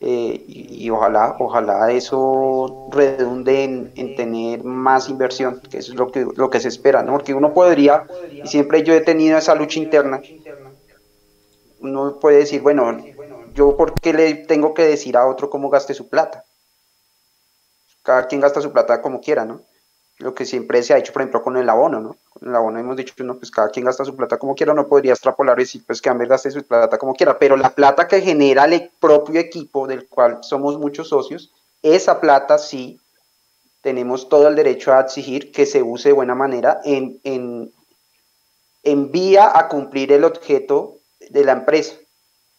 Eh, y, ojalá, ojalá eso redunde en, en, tener más inversión, que eso es lo que, lo que se espera, ¿no? Porque uno podría, y siempre yo he tenido esa lucha interna, uno puede decir, bueno, yo por qué le tengo que decir a otro cómo gaste su plata. Cada quien gasta su plata como quiera, ¿no? Lo que siempre se ha hecho, por ejemplo, con el abono, ¿no? Con el abono hemos dicho, no, pues cada quien gasta su plata como quiera, no podría extrapolar y decir, pues que Amber gaste su plata como quiera, pero la plata que genera el propio equipo del cual somos muchos socios, esa plata sí tenemos todo el derecho a exigir que se use de buena manera en, en, en vía a cumplir el objeto de la empresa.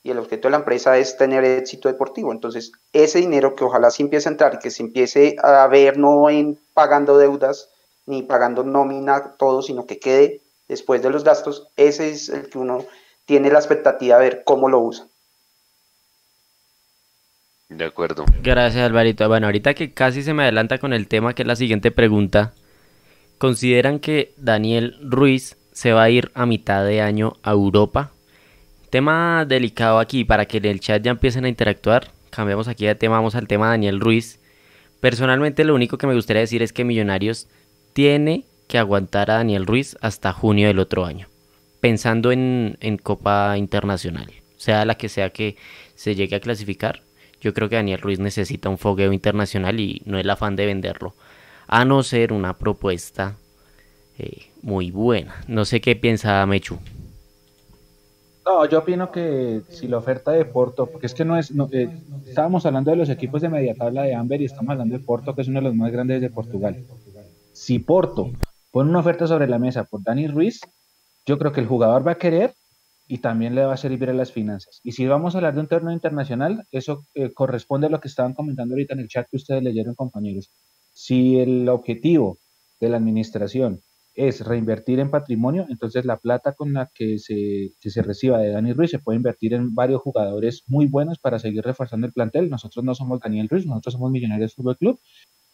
Y el objeto de la empresa es tener éxito deportivo. Entonces, ese dinero que ojalá sí empiece a entrar y que se empiece a ver no en pagando deudas ni pagando nómina todo, sino que quede después de los gastos, ese es el que uno tiene la expectativa de ver cómo lo usa. De acuerdo. Gracias, Alvarito. Bueno, ahorita que casi se me adelanta con el tema, que es la siguiente pregunta. ¿Consideran que Daniel Ruiz se va a ir a mitad de año a Europa? Tema delicado aquí para que en el chat ya empiecen a interactuar. Cambiamos aquí de tema, vamos al tema Daniel Ruiz. Personalmente lo único que me gustaría decir es que Millonarios tiene que aguantar a Daniel Ruiz hasta junio del otro año. Pensando en, en Copa Internacional. Sea la que sea que se llegue a clasificar. Yo creo que Daniel Ruiz necesita un fogueo internacional y no el afán de venderlo. A no ser una propuesta eh, muy buena. No sé qué piensa Mechu. No, yo opino que si la oferta de Porto, porque es que no es, eh, estábamos hablando de los equipos de media tabla de Amber y estamos hablando de Porto, que es uno de los más grandes de Portugal. Si Porto pone una oferta sobre la mesa por Dani Ruiz, yo creo que el jugador va a querer y también le va a servir a las finanzas. Y si vamos a hablar de un torneo internacional, eso eh, corresponde a lo que estaban comentando ahorita en el chat que ustedes leyeron, compañeros. Si el objetivo de la administración es reinvertir en patrimonio, entonces la plata con la que se, se reciba de Dani Ruiz se puede invertir en varios jugadores muy buenos para seguir reforzando el plantel. Nosotros no somos Daniel Ruiz, nosotros somos Millonarios Fútbol Club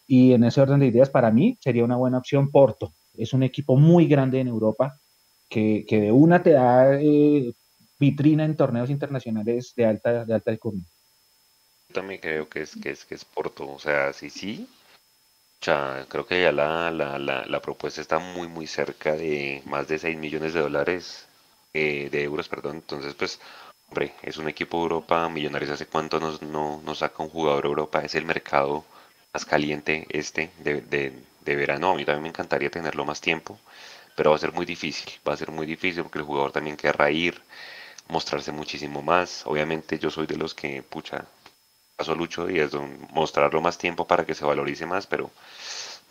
y en ese orden de ideas para mí sería una buena opción Porto. Es un equipo muy grande en Europa que, de una te da eh, vitrina en torneos internacionales de alta de alta. También creo que es que es que es Porto, o sea, sí sí, creo que ya la, la, la, propuesta está muy, muy cerca de más de 6 millones de dólares, eh, de euros, perdón. Entonces, pues, hombre, es un equipo de Europa, Millonarios hace cuánto nos, no, nos saca un jugador Europa, es el mercado más caliente este de, de, de verano. A mí también me encantaría tenerlo más tiempo, pero va a ser muy difícil, va a ser muy difícil porque el jugador también querrá ir, mostrarse muchísimo más. Obviamente yo soy de los que, pucha, paso Lucho y es mostrarlo más tiempo para que se valorice más, pero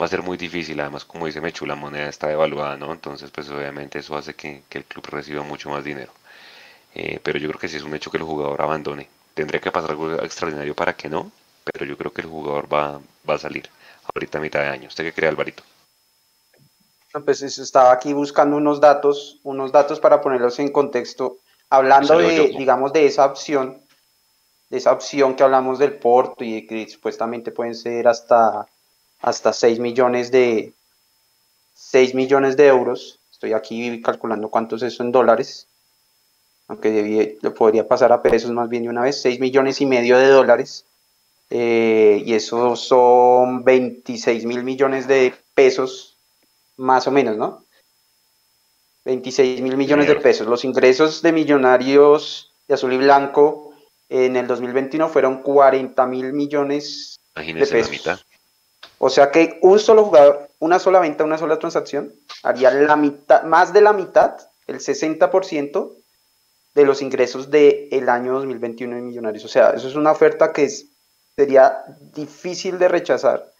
va a ser muy difícil. Además, como dice Mechu, la moneda está devaluada, ¿no? Entonces, pues obviamente eso hace que, el club reciba mucho más dinero. Eh, pero yo creo que sí es un hecho que el jugador abandone. Tendría que pasar algo extraordinario para que no, pero yo creo que el jugador va, va a salir ahorita a mitad de año. ¿Usted qué cree, Alvarito? Pues estaba aquí buscando unos datos, unos datos para ponerlos en contexto, hablando de, digamos, de esa opción esa opción que hablamos del Porto y que supuestamente pueden ser hasta, hasta 6 millones de 6 millones de euros. Estoy aquí calculando cuánto es en dólares. Aunque lo podría pasar a pesos más bien de una vez. 6 millones y medio de dólares. Eh, y eso son 26 mil millones de pesos, más o menos, ¿no? 26 mil millones de pesos. Los ingresos de millonarios de azul y blanco en el 2021 fueron 40 mil millones de pesos. O sea que un solo jugador, una sola venta, una sola transacción, haría la mitad, más de la mitad, el 60% de los ingresos del año 2021 de Millonarios. O sea, eso es una oferta que sería difícil de rechazar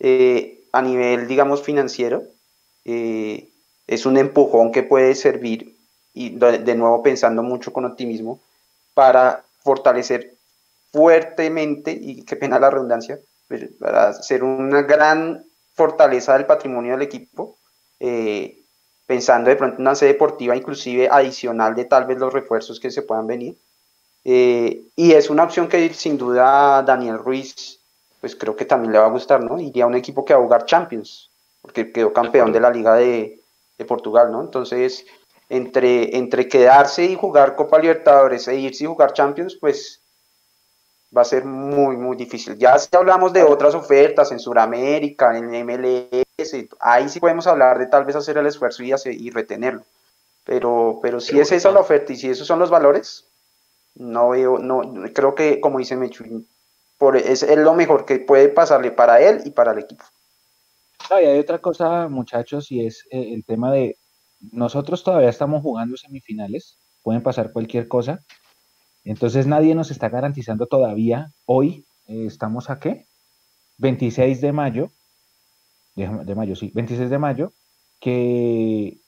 eh, a nivel, digamos, financiero. Eh, es un empujón que puede servir, y de nuevo pensando mucho con optimismo, para fortalecer fuertemente, y qué pena la redundancia, pues, para ser una gran fortaleza del patrimonio del equipo, eh, pensando de pronto en una sede deportiva inclusive adicional de tal vez los refuerzos que se puedan venir. Eh, y es una opción que sin duda Daniel Ruiz, pues creo que también le va a gustar, ¿no? Iría a un equipo que va a jugar Champions, porque quedó campeón de la Liga de, de Portugal, ¿no? Entonces, entre, entre quedarse y jugar Copa Libertadores e irse y jugar Champions, pues va a ser muy, muy difícil. Ya si hablamos de otras ofertas en Sudamérica, en MLS, ahí sí podemos hablar de tal vez hacer el esfuerzo y, y retenerlo. Pero, pero si es esa la oferta y si esos son los valores, no veo, no, creo que como dice Mechu, por, es, es lo mejor que puede pasarle para él y para el equipo. y hay otra cosa, muchachos, y es eh, el tema de nosotros todavía estamos jugando semifinales, pueden pasar cualquier cosa. Entonces nadie nos está garantizando todavía, hoy eh, estamos a qué? 26 de mayo, de, mayo, sí, 26 de mayo, que,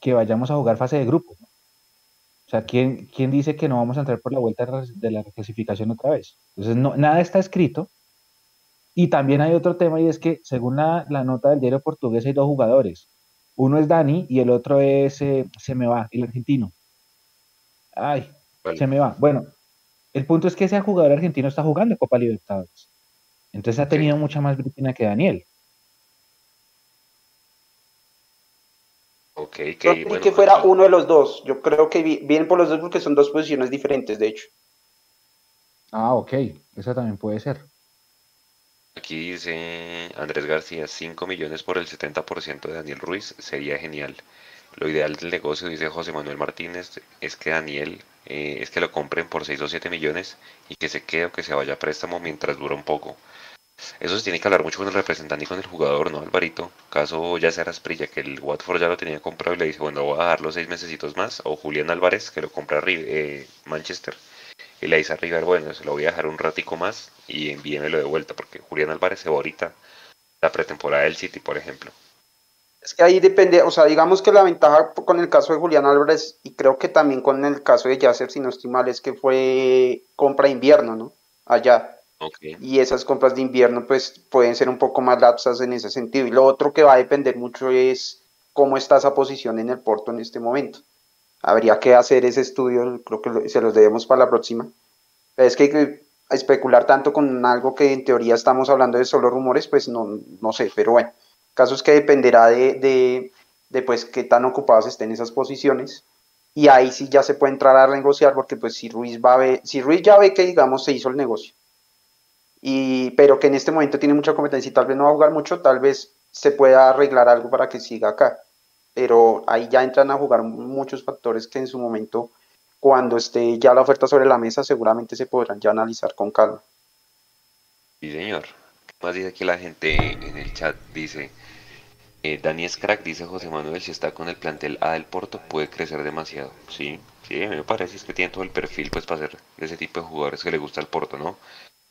que vayamos a jugar fase de grupo. O sea, ¿quién, ¿quién, dice que no vamos a entrar por la vuelta de la reclasificación otra vez? Entonces, no, nada está escrito. Y también hay otro tema y es que, según la, la nota del diario portugués, hay dos jugadores. Uno es Dani y el otro es, eh, se me va, el argentino. Ay, se me va. Bueno, el punto es que ese jugador argentino está jugando Copa Libertadores. Entonces ha tenido mucha más vitrina que Daniel. Ok, que, que fuera uno de los dos. Yo creo que vienen por los dos porque son dos posiciones diferentes, de hecho. Ah, ok. Eso también puede ser. Aquí dice Andrés García, 5 millones por el 70% de Daniel Ruiz, sería genial. Lo ideal del negocio, dice José Manuel Martínez, es que Daniel, eh, es que lo compren por 6 o 7 millones y que se quede o que se vaya a préstamo mientras dura un poco. Eso se tiene que hablar mucho con el representante y con el jugador, ¿no, Alvarito? Caso ya sea Asprilla, que el Watford ya lo tenía comprado y le dice, bueno, voy a dar los 6 mesecitos más, o Julián Álvarez, que lo compra eh, Manchester y le dice a River, bueno, se lo voy a dejar un ratico más y envíemelo de vuelta, porque Julián Álvarez se va ahorita la pretemporada del City, por ejemplo. Es que ahí depende, o sea, digamos que la ventaja con el caso de Julián Álvarez y creo que también con el caso de Yasser, si no estoy mal, es que fue compra invierno, ¿no? Allá. Y esas compras de invierno pues pueden ser un poco más lapsas en ese sentido. Y lo otro que va a depender mucho es cómo está esa posición en el Porto en este momento. Habría que hacer ese estudio, creo que se los debemos para la próxima. Es que especular tanto con algo que en teoría estamos hablando de solo rumores, pues no, no sé, pero bueno, el caso es que dependerá de, de, de pues qué tan ocupados estén esas posiciones y ahí sí ya se puede entrar a negociar porque pues si Ruiz va a ver, si Ruiz ya ve que digamos se hizo el negocio y pero que en este momento tiene mucha competencia y tal vez no va a jugar mucho, tal vez se pueda arreglar algo para que siga acá. Pero ahí ya entran a jugar muchos factores que en su momento, cuando esté ya la oferta sobre la mesa, seguramente se podrán ya analizar con calma. Sí, señor. ¿Qué más dice aquí la gente en el chat? Dice, eh, Dani crack, dice José Manuel, si está con el plantel A del Porto puede crecer demasiado. Sí, sí, a mí me parece que tiene todo el perfil pues para ser ese tipo de jugadores que le gusta el Porto, ¿no?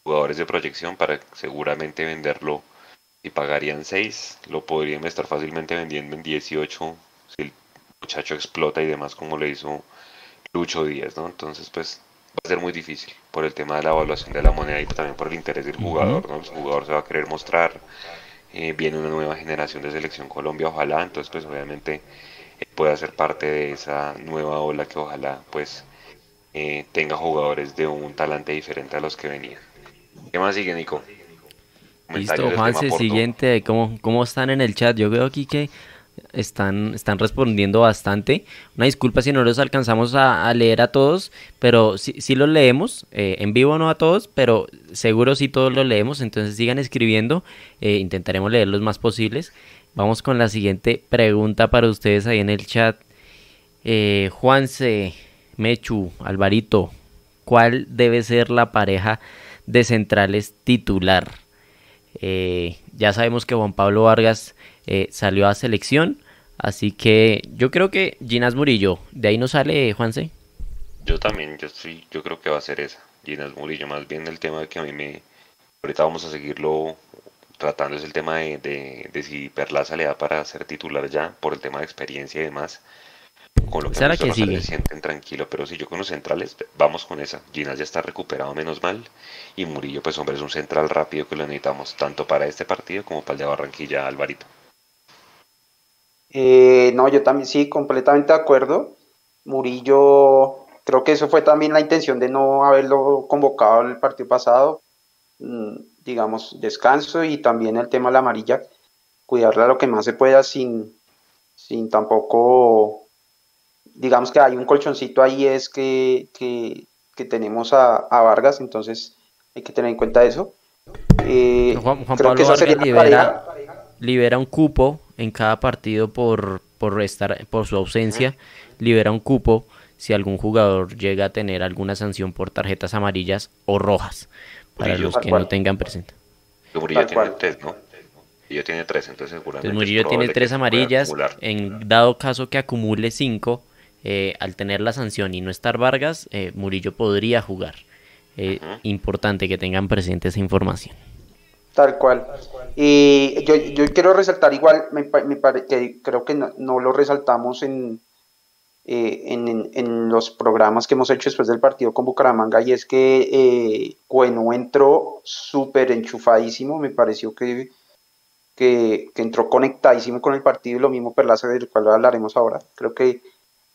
Jugadores de proyección para seguramente venderlo y pagarían 6, lo podrían estar fácilmente vendiendo en 18 si el muchacho explota y demás como le hizo Lucho Díaz, ¿no? Entonces pues va a ser muy difícil por el tema de la evaluación de la moneda y también por el interés del jugador, ¿no? El jugador se va a querer mostrar eh, viene una nueva generación de selección Colombia, ojalá, entonces pues obviamente eh, pueda ser parte de esa nueva ola que ojalá pues eh, tenga jugadores de un talante diferente a los que venían. ¿Qué más sigue, Nico? Listo, Juanse, siguiente, ¿cómo, ¿cómo están en el chat? Yo veo aquí que están, están respondiendo bastante. Una disculpa si no los alcanzamos a, leer a todos, pero sí, sí los leemos. Eh, en vivo no a todos, pero seguro sí todos los leemos. Entonces sigan escribiendo. Eh, intentaremos leer los más posibles. Vamos con la siguiente pregunta para ustedes ahí en el chat. Eh, Juanse, Mechu, Alvarito, ¿cuál debe ser la pareja de centrales titular? Ya sabemos que Juan Pablo Vargas eh, salió a selección. Así que yo creo que Ginas Murillo, de ahí no sale Juanse. Yo también, yo sí, yo creo que va a ser esa, Ginas Murillo, más bien el tema de que a mí me, ahorita vamos a seguirlo tratando es el tema de, de, si Perlaza le da para ser titular ya, por el tema de experiencia y demás. Con lo que, que no se sienten tranquilo, pero si yo con los centrales, vamos con esa. Ginas ya está recuperado menos mal. Y Murillo, pues hombre, es un central rápido que lo necesitamos tanto para este partido como para el de Barranquilla, Alvarito. Eh, no, yo también sí, completamente de acuerdo. Murillo, creo que eso fue también la intención de no haberlo convocado en el partido pasado. Mm, digamos, descanso y también el tema de la amarilla, cuidarla lo que más se pueda sin, sin tampoco, digamos que hay un colchoncito ahí es que, que, tenemos a, Vargas, entonces hay que tener en cuenta eso. Eh, Juan, creo que libera, libera un cupo en cada partido por, por, estar, por su ausencia, libera un cupo si algún jugador llega a tener alguna sanción por tarjetas amarillas o rojas, para los que no tengan presente. Murillo tiene tres, ¿no? Murillo tiene tres, entonces seguramente. Murillo tiene tres amarillas, en dado caso que acumule cinco, eh, al tener la sanción y no estar Vargas, eh, Murillo podría jugar. Eh, importante que tengan presente esa información. Tal cual. Y yo, yo quiero resaltar igual, me, me que creo que no, lo resaltamos en, eh, en, en, los programas que hemos hecho después del partido con Bucaramanga, y es que eh, entró súper enchufadísimo, me pareció que, que, entró conectadísimo con el partido, y lo mismo Perlaza, del cual hablaremos ahora. Creo que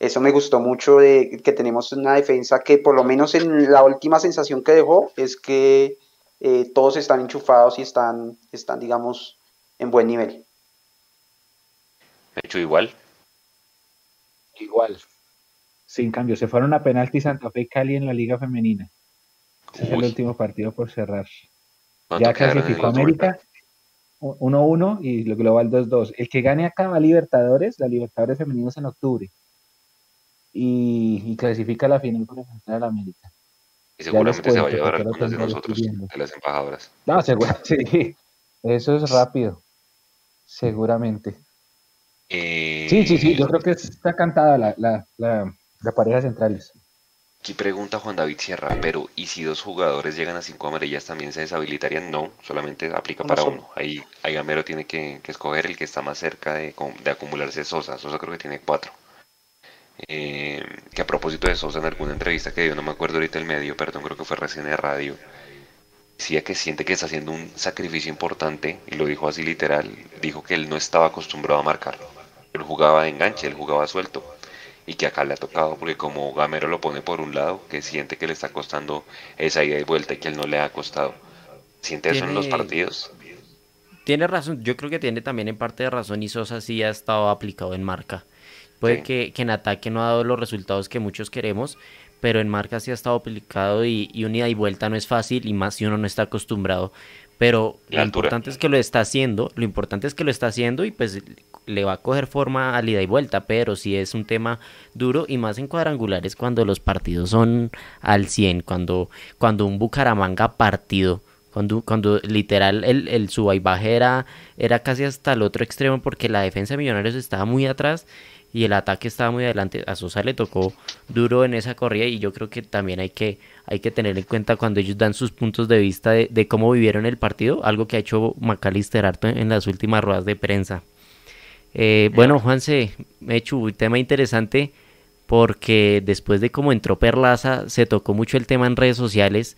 eso me gustó mucho de que tenemos una defensa que por lo menos en la última sensación que dejó es que eh, todos están enchufados y están, están, digamos, en buen nivel. Hecho igual. Igual. Sin cambio, se fueron a penalti Santa Fe y Cali en la Liga Femenina. es el último partido por cerrar. Ya clasificó América 1-1 y lo global 2-2. El que gane acá va a Libertadores, la Libertadores Femeninas en octubre. Y, clasifica la final por enfrentar a la América. Y seguramente se va a llevar algunas de nosotros, de las embajadoras. No, seguro, sí. Eso es rápido. Seguramente. Eh, sí, sí, sí. Yo creo que está cantada la, la, la, pareja centrales. Aquí pregunta Juan David Sierra, pero ¿y si dos jugadores llegan a cinco amarillas también se deshabilitarían? No, solamente aplica para uno. Ahí, ahí Gamero tiene que, escoger el que está más cerca de, de acumularse Sosa. Sosa creo que tiene cuatro. Eh, que a propósito de Sosa en alguna entrevista que dio, no me acuerdo ahorita el medio, perdón, creo que fue recién de radio, decía que siente que está haciendo un sacrificio importante, y lo dijo así literal, dijo que él no estaba acostumbrado a marcar. Él jugaba de enganche, él jugaba suelto. Y que acá le ha tocado, porque como Gamero lo pone por un lado, que siente que le está costando esa ida y vuelta y que él no le ha costado. ¿Siente eso en los partidos? Tiene razón, yo creo que tiene también en parte de razón y Sosa sí ha estado aplicado en marca. Puede que, que, en ataque no ha dado los resultados que muchos queremos, pero en marca sí ha estado aplicado y, y unida y vuelta no es fácil y más si uno no está acostumbrado. Pero lo importante es que lo está haciendo, lo importante es que lo está haciendo y pues le va a coger forma al ida y vuelta, pero sí es un tema duro y más en cuadrangulares cuando los partidos son al 100, cuando, cuando un Bucaramanga partido, cuando, cuando literal el, el suba y baja era, era casi hasta el otro extremo porque la defensa de Millonarios estaba muy atrás y el ataque estaba muy adelante. A Sosa le tocó duro en esa corrida y yo creo que también hay que, hay que tener en cuenta cuando ellos dan sus puntos de vista de, cómo vivieron el partido, algo que ha hecho Macalister harto en las últimas ruedas de prensa. Eh, bueno, Juanse, me he hecho un tema interesante porque después de cómo entró Perlaza, se tocó mucho el tema en redes sociales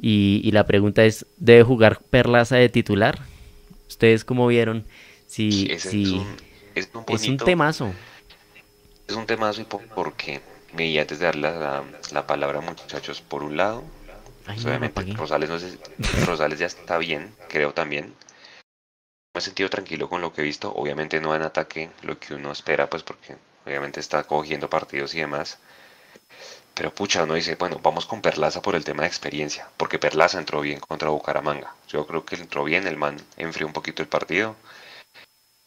y, la pregunta es, ¿debe jugar Perlaza de titular? ¿Ustedes cómo vieron? Si, si, es, un, es un temazo es un temazo y porque me antes de dar la, la, palabra muchachos por un lado. Obviamente Rosales, no Rosales ya está bien creo también. Me he sentido tranquilo con lo que he visto. Obviamente no en ataque lo que uno espera pues porque obviamente está cogiendo partidos y demás. Pero pucha, uno dice, bueno, vamos con Perlaza por el tema de experiencia, porque Perlaza entró bien contra Bucaramanga. Yo creo que entró bien, el man enfrió un poquito el partido.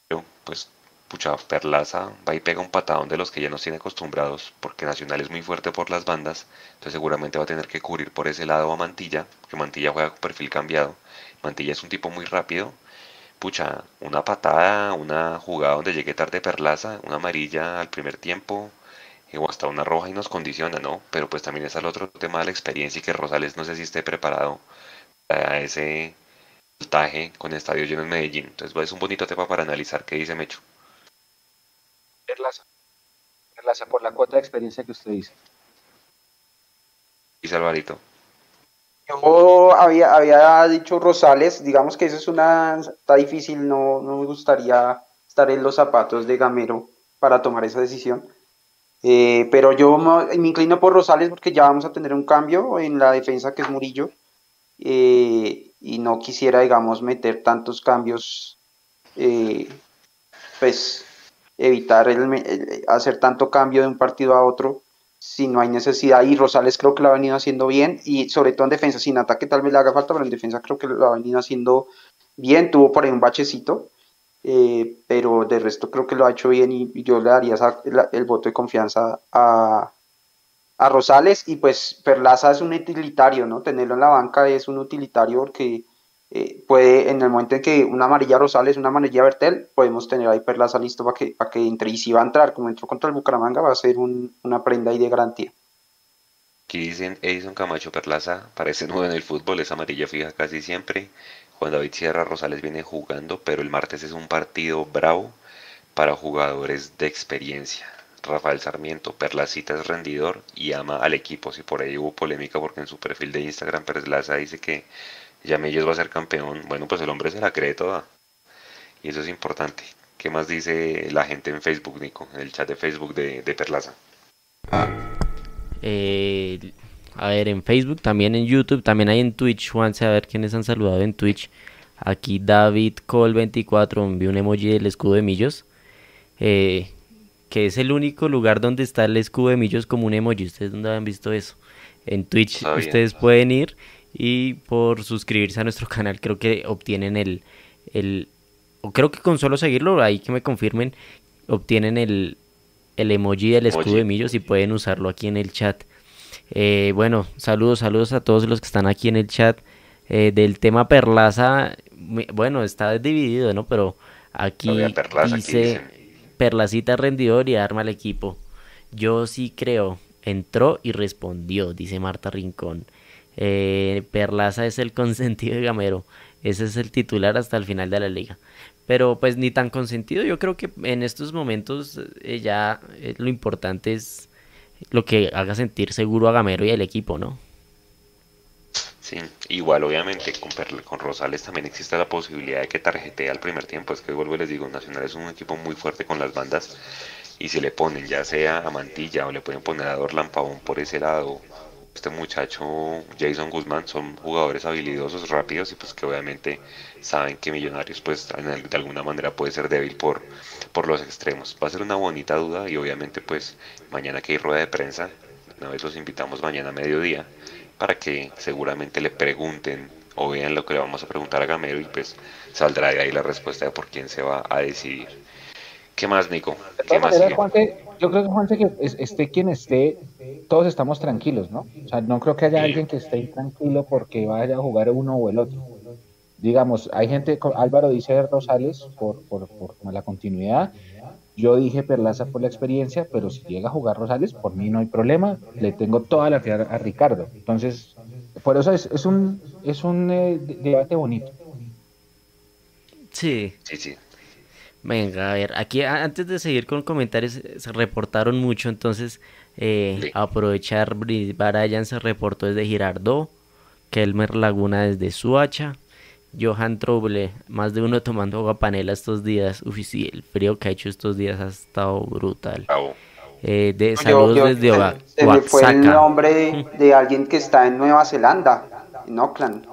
Pero pues pucha, Perlaza va y pega un patadón de los que ya nos tiene acostumbrados, porque Nacional es muy fuerte por las bandas, entonces seguramente va a tener que cubrir por ese lado a Mantilla, que Mantilla juega con perfil cambiado. Mantilla es un tipo muy rápido. Pucha, una patada, una jugada donde llegue tarde Perlaza, una amarilla al primer tiempo, o hasta una roja y nos condiciona, ¿no? Pero pues también está el otro tema de la experiencia y que Rosales no sé si esté preparado para ese voltaje con estadio lleno en Medellín. Entonces pues, es un bonito tema para analizar qué dice Mecho. Perlaza. por la cuota de experiencia que usted dice. Y Salvarito. Yo había, había dicho Rosales, digamos que eso es una, está difícil, no, no me gustaría estar en los zapatos de Gamero para tomar esa decisión. Eh, pero yo me, inclino por Rosales porque ya vamos a tener un cambio en la defensa que es Murillo. Eh, y no quisiera, digamos, meter tantos cambios eh, pues evitar el, hacer tanto cambio de un partido a otro si no hay necesidad. Y Rosales creo que lo ha venido haciendo bien y sobre todo en defensa, sin ataque tal vez le haga falta, pero en defensa creo que lo ha venido haciendo bien. Tuvo por ahí un bachecito, eh, pero de resto creo que lo ha hecho bien y, yo le daría el voto de confianza a, a Rosales y pues Perlaza es un utilitario, ¿no? Tenerlo en la banca es un utilitario porque eh, puede, en el momento en que una amarilla Rosales, una amarilla Bertel, podemos tener ahí Perlaza listo para que, para que entre. Y si va a entrar, como entró contra el Bucaramanga, va a ser una prenda ahí de garantía. Aquí dicen Edison Camacho Perlaza, parece nuevo en el fútbol, es amarilla fija casi siempre. Juan David Sierra Rosales viene jugando, pero el martes es un partido bravo para jugadores de experiencia. Rafael Sarmiento, Perlacita es rendidor y ama al equipo. Si por ahí hubo polémica porque en su perfil de Instagram Perlaza dice que Yamellos va a ser campeón. Bueno, pues el hombre se la cree toda. Y eso es importante. ¿Qué más dice la gente en Facebook, Nico? En el chat de Facebook de, Perlaza. Eh, a ver, en Facebook, también en YouTube, también hay en Twitch. Juanse, a ver quiénes han saludado en Twitch. Aquí David Cole24 envió un emoji del escudo de Millos. Eh, que es el único lugar donde está el escudo de Millos como un emoji. ¿Ustedes dónde han visto eso? En Twitch ustedes pueden ir y por suscribirse a nuestro canal creo que obtienen el, el o creo que con solo seguirlo, ahí que me confirmen, obtienen el, el emoji del escudo de Millos y pueden usarlo aquí en el chat. Eh, bueno, saludos, saludos a todos los que están aquí en el chat. Eh, del tema Perlaza, bueno, está dividido, ¿no? Pero aquí dice Perlacita rendidor y arma al equipo. Yo sí creo, entró y respondió, dice Marta Rincón. Eh, Perlaza es el consentido de Gamero. Ese es el titular hasta el final de la liga. Pero pues ni tan consentido. Yo creo que en estos momentos eh, ya eh, lo importante es lo que haga sentir seguro a Gamero y al equipo, ¿no? Sí, igual obviamente con, con Rosales también existe la posibilidad de que tarjetee al primer tiempo. Es que vuelvo y les digo, Nacional es un equipo muy fuerte con las bandas y si le ponen ya sea a Mantilla o le pueden poner a Dorlan Pavón por ese lado, este muchacho Jason Guzmán son jugadores habilidosos, rápidos y pues que obviamente saben que Millonarios pues de alguna manera puede ser débil por, por los extremos. Va a ser una bonita duda y obviamente pues mañana que hay rueda de prensa, una vez los invitamos mañana a mediodía para que seguramente le pregunten o vean lo que le vamos a preguntar a Gamero y pues saldrá de ahí la respuesta de por quién se va a decidir. ¿Qué más, Nico? ¿Qué más yo creo que Juanse, que esté quien esté, todos estamos tranquilos, ¿no? O sea, no creo que haya alguien que esté tranquilo porque vaya a jugar uno o el otro. Digamos, hay gente, Álvaro dice Rosales por, por, por la continuidad, yo dije Perlaza por la experiencia, pero si llega a jugar Rosales, por mí no hay problema. Le tengo toda la fe a, Ricardo. Entonces, por eso es, es un, es un eh, debate bonito. Sí. Sí, sí. Venga, a ver, aquí antes de seguir con comentarios, se reportaron mucho, entonces eh, aprovechar, Barayan se reportó desde Girardó, Kelmer Laguna desde Suacha, Johan Trouble, más de uno tomando agua panela estos días. Uf, sí, el frío que ha hecho estos días ha estado brutal. Eh, de saludos desde Oaxaca. Se me fue el nombre de, alguien que está en Nueva Zelanda, en Auckland.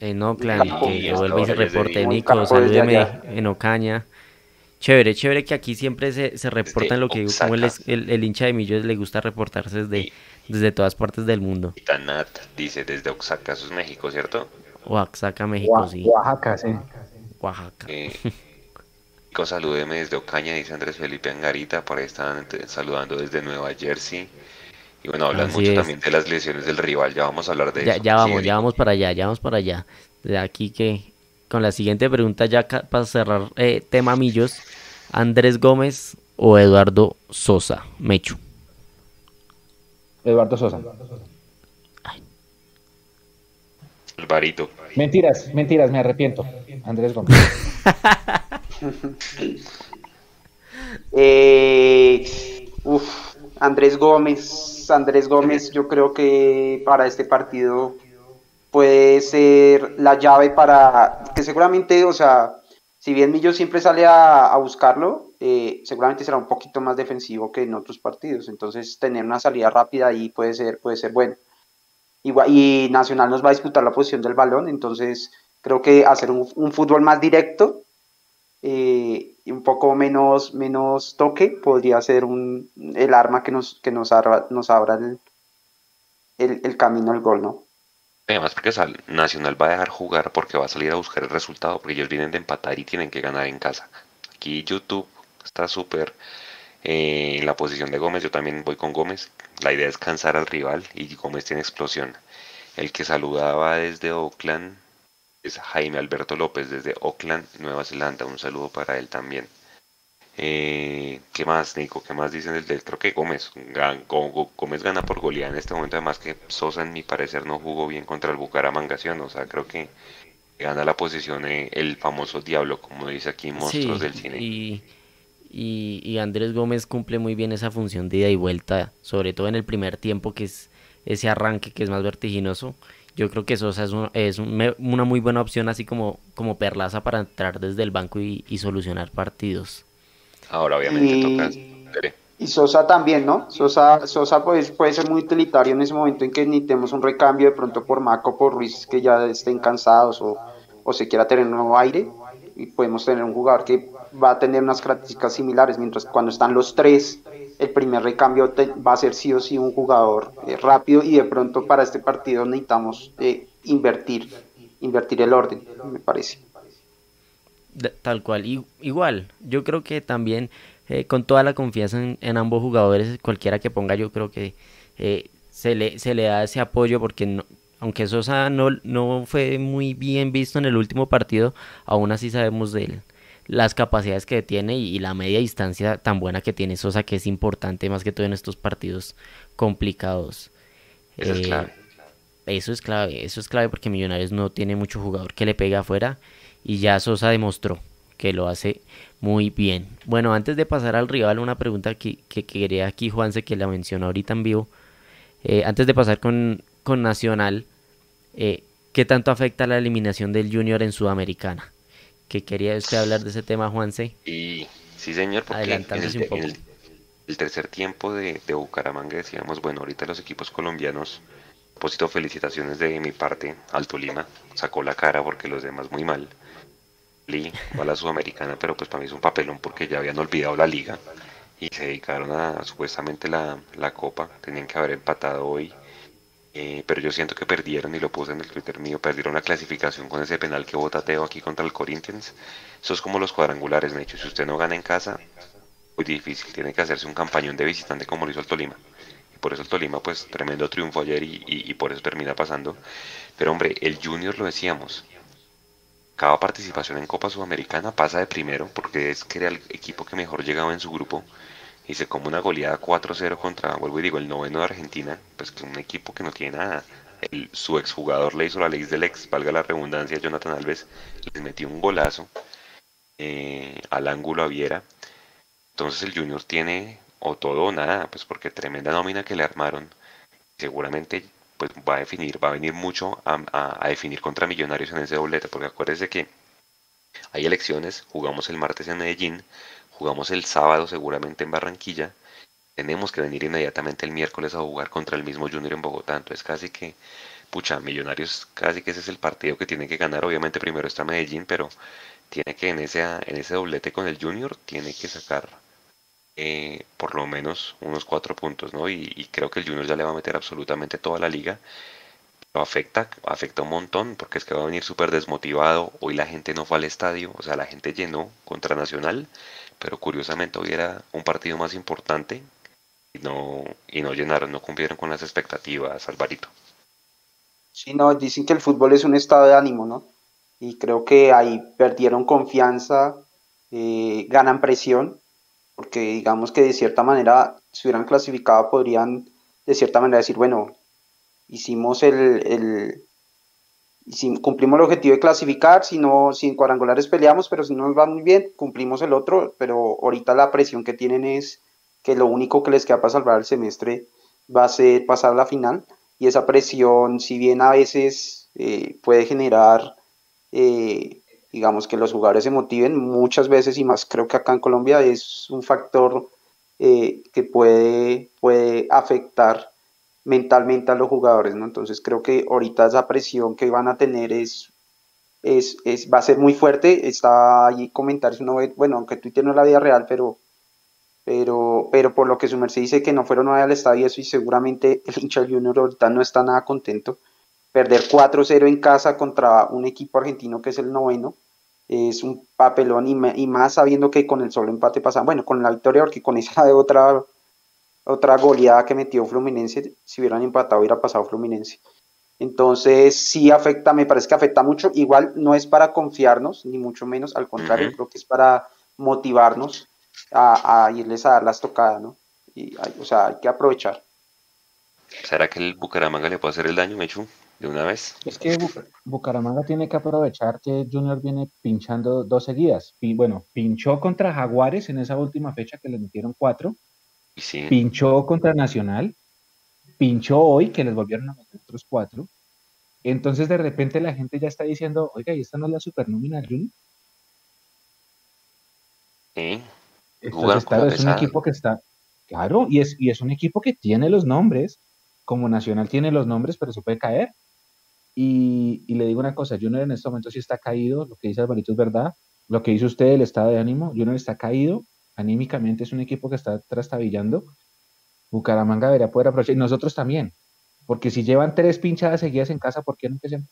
En Auckland, que vuelve y se reporte. Nico, salúdeme en Ocaña. Chévere, chévere que aquí siempre se, se reporta en lo que como el, el, hincha de Millos le gusta reportarse desde, desde todas partes del mundo. Tanat dice desde Oaxaca, eso es México, ¿cierto? Oaxaca, México, sí. Oaxaca, sí. Oaxaca. Eh, salúdeme desde Ocaña, dice Andrés Felipe Angarita, por ahí están saludando desde Nueva Jersey. Y bueno, hablan mucho también de las lesiones del rival, ya vamos a hablar de ya, eso. Ya vamos, ya vamos para allá, ya vamos para allá. De aquí que, con la siguiente pregunta ya para cerrar eh, tema Millos, Andrés Gómez o Eduardo Sosa, Mechu. Eduardo Sosa. Alvarito. Mentiras, mentiras, me arrepiento. Andrés Gómez. eh, Andrés Gómez, Andrés Gómez, yo creo que para este partido puede ser la llave para que seguramente, o sea, si bien Millo siempre sale a, buscarlo, eh, seguramente será un poquito más defensivo que en otros partidos. Entonces, tener una salida rápida ahí puede ser, puede ser bueno y Nacional nos va a disputar la posición del balón, entonces creo que hacer un, fútbol más directo eh, y un poco menos, menos toque podría ser un, el arma que nos, que nos, abra, nos abra el, el, camino al gol, ¿no? Además, porque Nacional va a dejar jugar porque va a salir a buscar el resultado, porque ellos vienen de empatar y tienen que ganar en casa. Aquí YouTube está súper eh, en la posición de Gómez, yo también voy con Gómez. La idea es cansar al rival y Gómez tiene explosión. El que saludaba desde Oakland es Jaime Alberto López desde Oakland, Nueva Zelanda. Un saludo para él también. Eh, ¿Qué más, Nico? ¿Qué más dicen del, del creo que Gómez? Gómez gana por goleada en este momento, además que Sosa en mi parecer no jugó bien contra el Bucaramanga, O sea, creo que gana la posición eh, el famoso Diablo, como dice aquí Monstruos del Cine. Y y, Andrés Gómez cumple muy bien esa función de ida y vuelta, sobre todo en el primer tiempo, que es ese arranque que es más vertiginoso. Yo creo que eso es, una muy buena opción, así como, como Perlaza para entrar desde el banco y, solucionar partidos. Ahora, obviamente, y, toca. Y Sosa también, ¿no? Sosa, Sosa pues, puede ser muy utilitario en ese momento en que necesitemos un recambio de pronto por Maco, por Ruiz, que ya estén cansados o, o se quiera tener un nuevo aire. Y podemos tener un jugador que va a tener unas características similares, mientras cuando están los tres, el primer recambio va a ser sí o sí un jugador eh, rápido y de pronto para este partido necesitamos eh, invertir, invertir el orden, me parece. Tal cual, igual, yo creo que también eh, con toda la confianza en, ambos jugadores, cualquiera que ponga, yo creo que se, le, se le da ese apoyo porque aunque Sosa no, no fue muy bien visto en el último partido, aún así sabemos de él las capacidades que tiene y, la media distancia tan buena que tiene Sosa, que es importante más que todo en estos partidos complicados. Eso es clave. Eh, eso es clave, eso es clave porque Millonarios no tiene mucho jugador que le pegue afuera y ya Sosa demostró que lo hace muy bien. Bueno, antes de pasar al rival, una pregunta que, que quería aquí Juanse, que la mencionó ahorita en vivo. Eh, antes de pasar con, con Nacional, Eh, ¿Qué tanto afecta la eliminación del Junior en Sudamericana? ¿Qué quería usted hablar de ese tema, Juanse? Y sí, señor, porque en el, el, tercer tiempo de, de, Bucaramanga decíamos, bueno, ahorita los equipos colombianos, propósito, felicitaciones de mi parte al Tolima, sacó la cara porque los demás muy mal. Va a la Sudamericana, pero pues para mí es un papelón porque ya habían olvidado la liga y se dedicaron a supuestamente la, la copa, tenían que haber empatado hoy eh, pero yo siento que perdieron, y lo puse en el Twitter mío, perdieron la clasificación con ese penal que vota Teo aquí contra el Corinthians. Eso es como los cuadrangulares, de hecho, si usted no gana en casa, muy difícil, tiene que hacerse un campañón de visitante como lo hizo el Tolima. Y por eso el Tolima, pues tremendo triunfo ayer y por eso termina pasando. Pero hombre, el Junior lo decíamos, cada participación en Copa Sudamericana pasa de primero porque es que era el equipo que mejor llegaba en su grupo y se come una goleada 4-0 contra, vuelvo y digo, el noveno de Argentina, pues que un equipo que no tiene nada. El, su exjugador le hizo la ley del ex, valga la redundancia, Jonathan Alves, les metió un golazo eh, al ángulo a Viera. Entonces el Junior tiene o todo o nada, pues porque tremenda nómina que le armaron. Seguramente pues va a definir, va a venir mucho a, a definir contra Millonarios en ese doblete, porque acuérdese que hay elecciones, jugamos el martes en Medellín, Jugamos el sábado seguramente en Barranquilla. Tenemos que venir inmediatamente el miércoles a jugar contra el mismo Junior en Bogotá. Entonces casi que, pucha, Millonarios casi que ese es el partido que tiene que ganar. Obviamente primero está Medellín, pero tiene que en ese, en ese doblete con el Junior, tiene que sacar eh, por lo menos unos cuatro puntos, ¿no? Y, creo que el Junior ya le va a meter absolutamente toda la liga afecta, afecta un montón porque es que va a venir súper desmotivado. Hoy la gente no fue al estadio, o sea, la gente llenó contra Nacional, pero curiosamente hoy era un partido más importante y no, y no llenaron, no cumplieron con las expectativas, Alvarito. Sí, no, dicen que el fútbol es un estado de ánimo, ¿no? Y creo que ahí perdieron confianza, eh, ganan presión, porque digamos que de cierta manera, si hubieran clasificado, podrían de cierta manera decir, bueno, hicimos el, el cumplimos el objetivo de clasificar, si no, si en cuadrangulares peleamos, pero si no nos va muy bien, cumplimos el otro, pero ahorita la presión que tienen es que lo único que les queda para salvar el semestre va a ser pasar a la final, y esa presión, si bien a veces eh, puede generar, eh, digamos, que los jugadores se motiven, muchas veces, y más creo que acá en Colombia, es un factor eh, que puede, puede afectar mentalmente a los jugadores, ¿no? Entonces creo que ahorita esa presión que van a tener es, es, es va a ser muy fuerte. Está ahí comentarios, uno bueno, aunque Twitter no es la vida real, pero, pero, pero por lo que su merced dice que no fueron al estadio, eso y seguramente el hincha Junior ahorita no está nada contento. Perder 4-0 en casa contra un equipo argentino que es el noveno es un papelón y, y más sabiendo que con el solo empate pasa, bueno, con la victoria, porque con esa de otra otra goleada que metió Fluminense, si hubieran empatado hubiera pasado Fluminense. Entonces sí afecta, me parece que afecta mucho. Igual no es para confiarnos, ni mucho menos, al contrario, creo que es para motivarnos a, irles a dar las tocadas, ¿no? Y, o sea, hay que aprovechar. ¿Será que el Bucaramanga le puede hacer el daño, Mechu, de una vez? Es que Bucaramanga tiene que aprovechar que Junior viene pinchando dos seguidas. bueno, pinchó contra Jaguares en esa última fecha que le metieron cuatro Pinchó contra Nacional, pinchó hoy, que les volvieron a meter otros cuatro. Entonces de repente la gente ya está diciendo, oiga, ¿y esta no es la supernómina Junior? Sí. claro, es un equipo que está, claro, y es, y es un equipo que tiene los nombres, como Nacional tiene los nombres, pero se puede caer. Y, y, le digo una cosa, Junior en este momento sí está caído, lo que dice Alvarito es verdad, lo que dice usted, el estado de ánimo, Junior está caído, anímicamente es un equipo que está trastabillando. Bucaramanga debería poder aprovechar, y nosotros también, porque si llevan tres pinchadas seguidas en casa, ¿por qué no empecemos?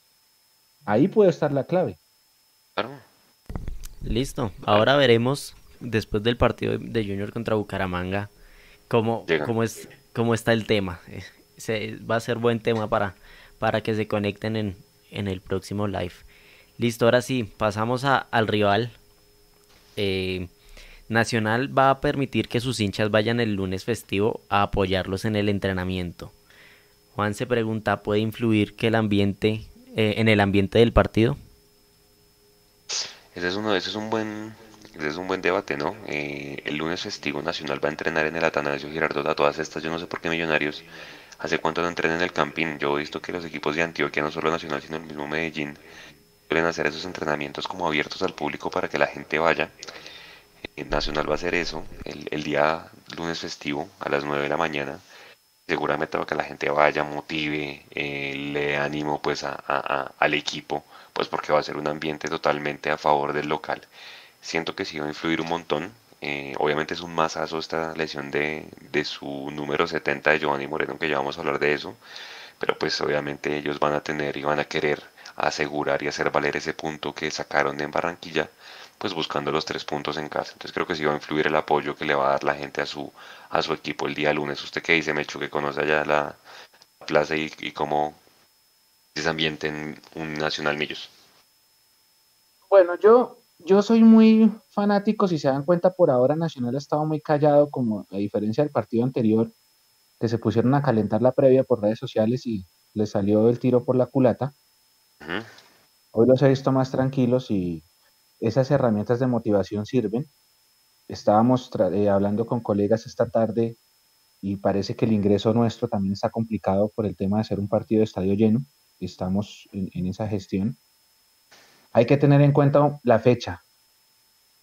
Ahí puede estar la clave. Listo, ahora veremos, después del partido de Junior contra Bucaramanga, cómo, cómo, es, cómo está el tema. Se, va a ser buen tema para, para que se conecten en, en el próximo live. Listo, ahora sí, pasamos a, al rival. Eh, Nacional va a permitir que sus hinchas vayan el lunes festivo a apoyarlos en el entrenamiento. Juan se pregunta, ¿puede influir que el ambiente eh, en el ambiente del partido? Ese es uno, ese es un buen, ese es un buen debate, ¿no? Eh, el lunes festivo Nacional va a entrenar en el Atanasio Girardot a todas estas. Yo no sé por qué Millonarios ¿Hace cuánto no entrenan en el Campín? Yo he visto que los equipos de Antioquia, no solo Nacional, sino el mismo Medellín, suelen hacer esos entrenamientos como abiertos al público para que la gente vaya. Eh, Nacional va a hacer eso el, el día lunes festivo a las 9 de la mañana seguramente para que la gente vaya, motive, eh, le dé ánimo pues a- al equipo, pues porque va a ser un ambiente totalmente a favor del local. Siento que sí va a influir un montón. Eh, obviamente es un masazo esta lesión de, de su número 70 de Giovanni Moreno, que ya vamos a hablar de eso, pero pues obviamente ellos van a tener y van a querer asegurar y hacer valer ese punto que sacaron en Barranquilla, pues buscando los tres puntos en casa. Entonces creo que sí va a influir el apoyo que le va a dar la gente a su, a su equipo el día lunes. ¿Usted qué dice, Mecho, que conoce allá la plaza y, cómo es ambiente en un Nacional Millos? Bueno, yo, yo soy muy fanático, si se dan cuenta, por ahora Nacional ha estado muy callado, como a diferencia del partido anterior, que se pusieron a calentar la previa por redes sociales y les salió el tiro por la culata. Hoy los he visto más tranquilos y esas herramientas de motivación sirven. Estábamos eh, hablando con colegas esta tarde y parece que el ingreso nuestro también está complicado por el tema de hacer un partido de estadio lleno. Estamos en, en esa gestión. Hay que tener en cuenta la fecha.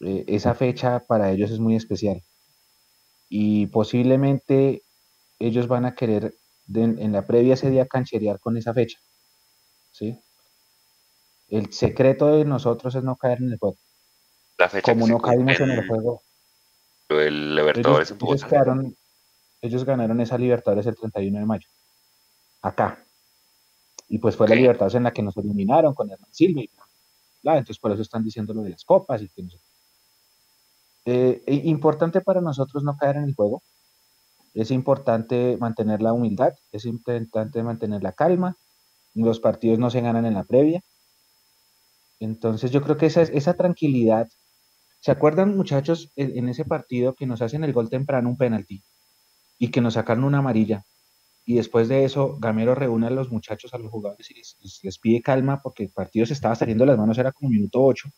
Eh, esa fecha para ellos es muy especial y posiblemente ellos van a querer de- en la previa ese día cancherear con esa fecha. ¿sí? El secreto de nosotros es no caer en el juego. La fecha Como no caímos en el juego, el Libertadores ellos, quedaron, ellos ganaron esa Libertadores el 31 de mayo, acá. Y pues fue la. Libertadores en la que nos eliminaron con Hernán Silva y bla. Entonces por eso están diciendo lo de las copas y que. Eh, e- importante para nosotros no caer en el juego. Es importante mantener la humildad, es importante mantener la calma. Los partidos no se ganan en la previa. Entonces yo creo que esa, esa tranquilidad. ¿Se acuerdan muchachos en, en ese partido que nos hacen el gol temprano, un penalti, y que nos sacaron una amarilla? Y después de eso, Gamero reúne a los muchachos, a los jugadores y les, pide calma porque el partido se estaba saliendo de las manos, era como minuto 8.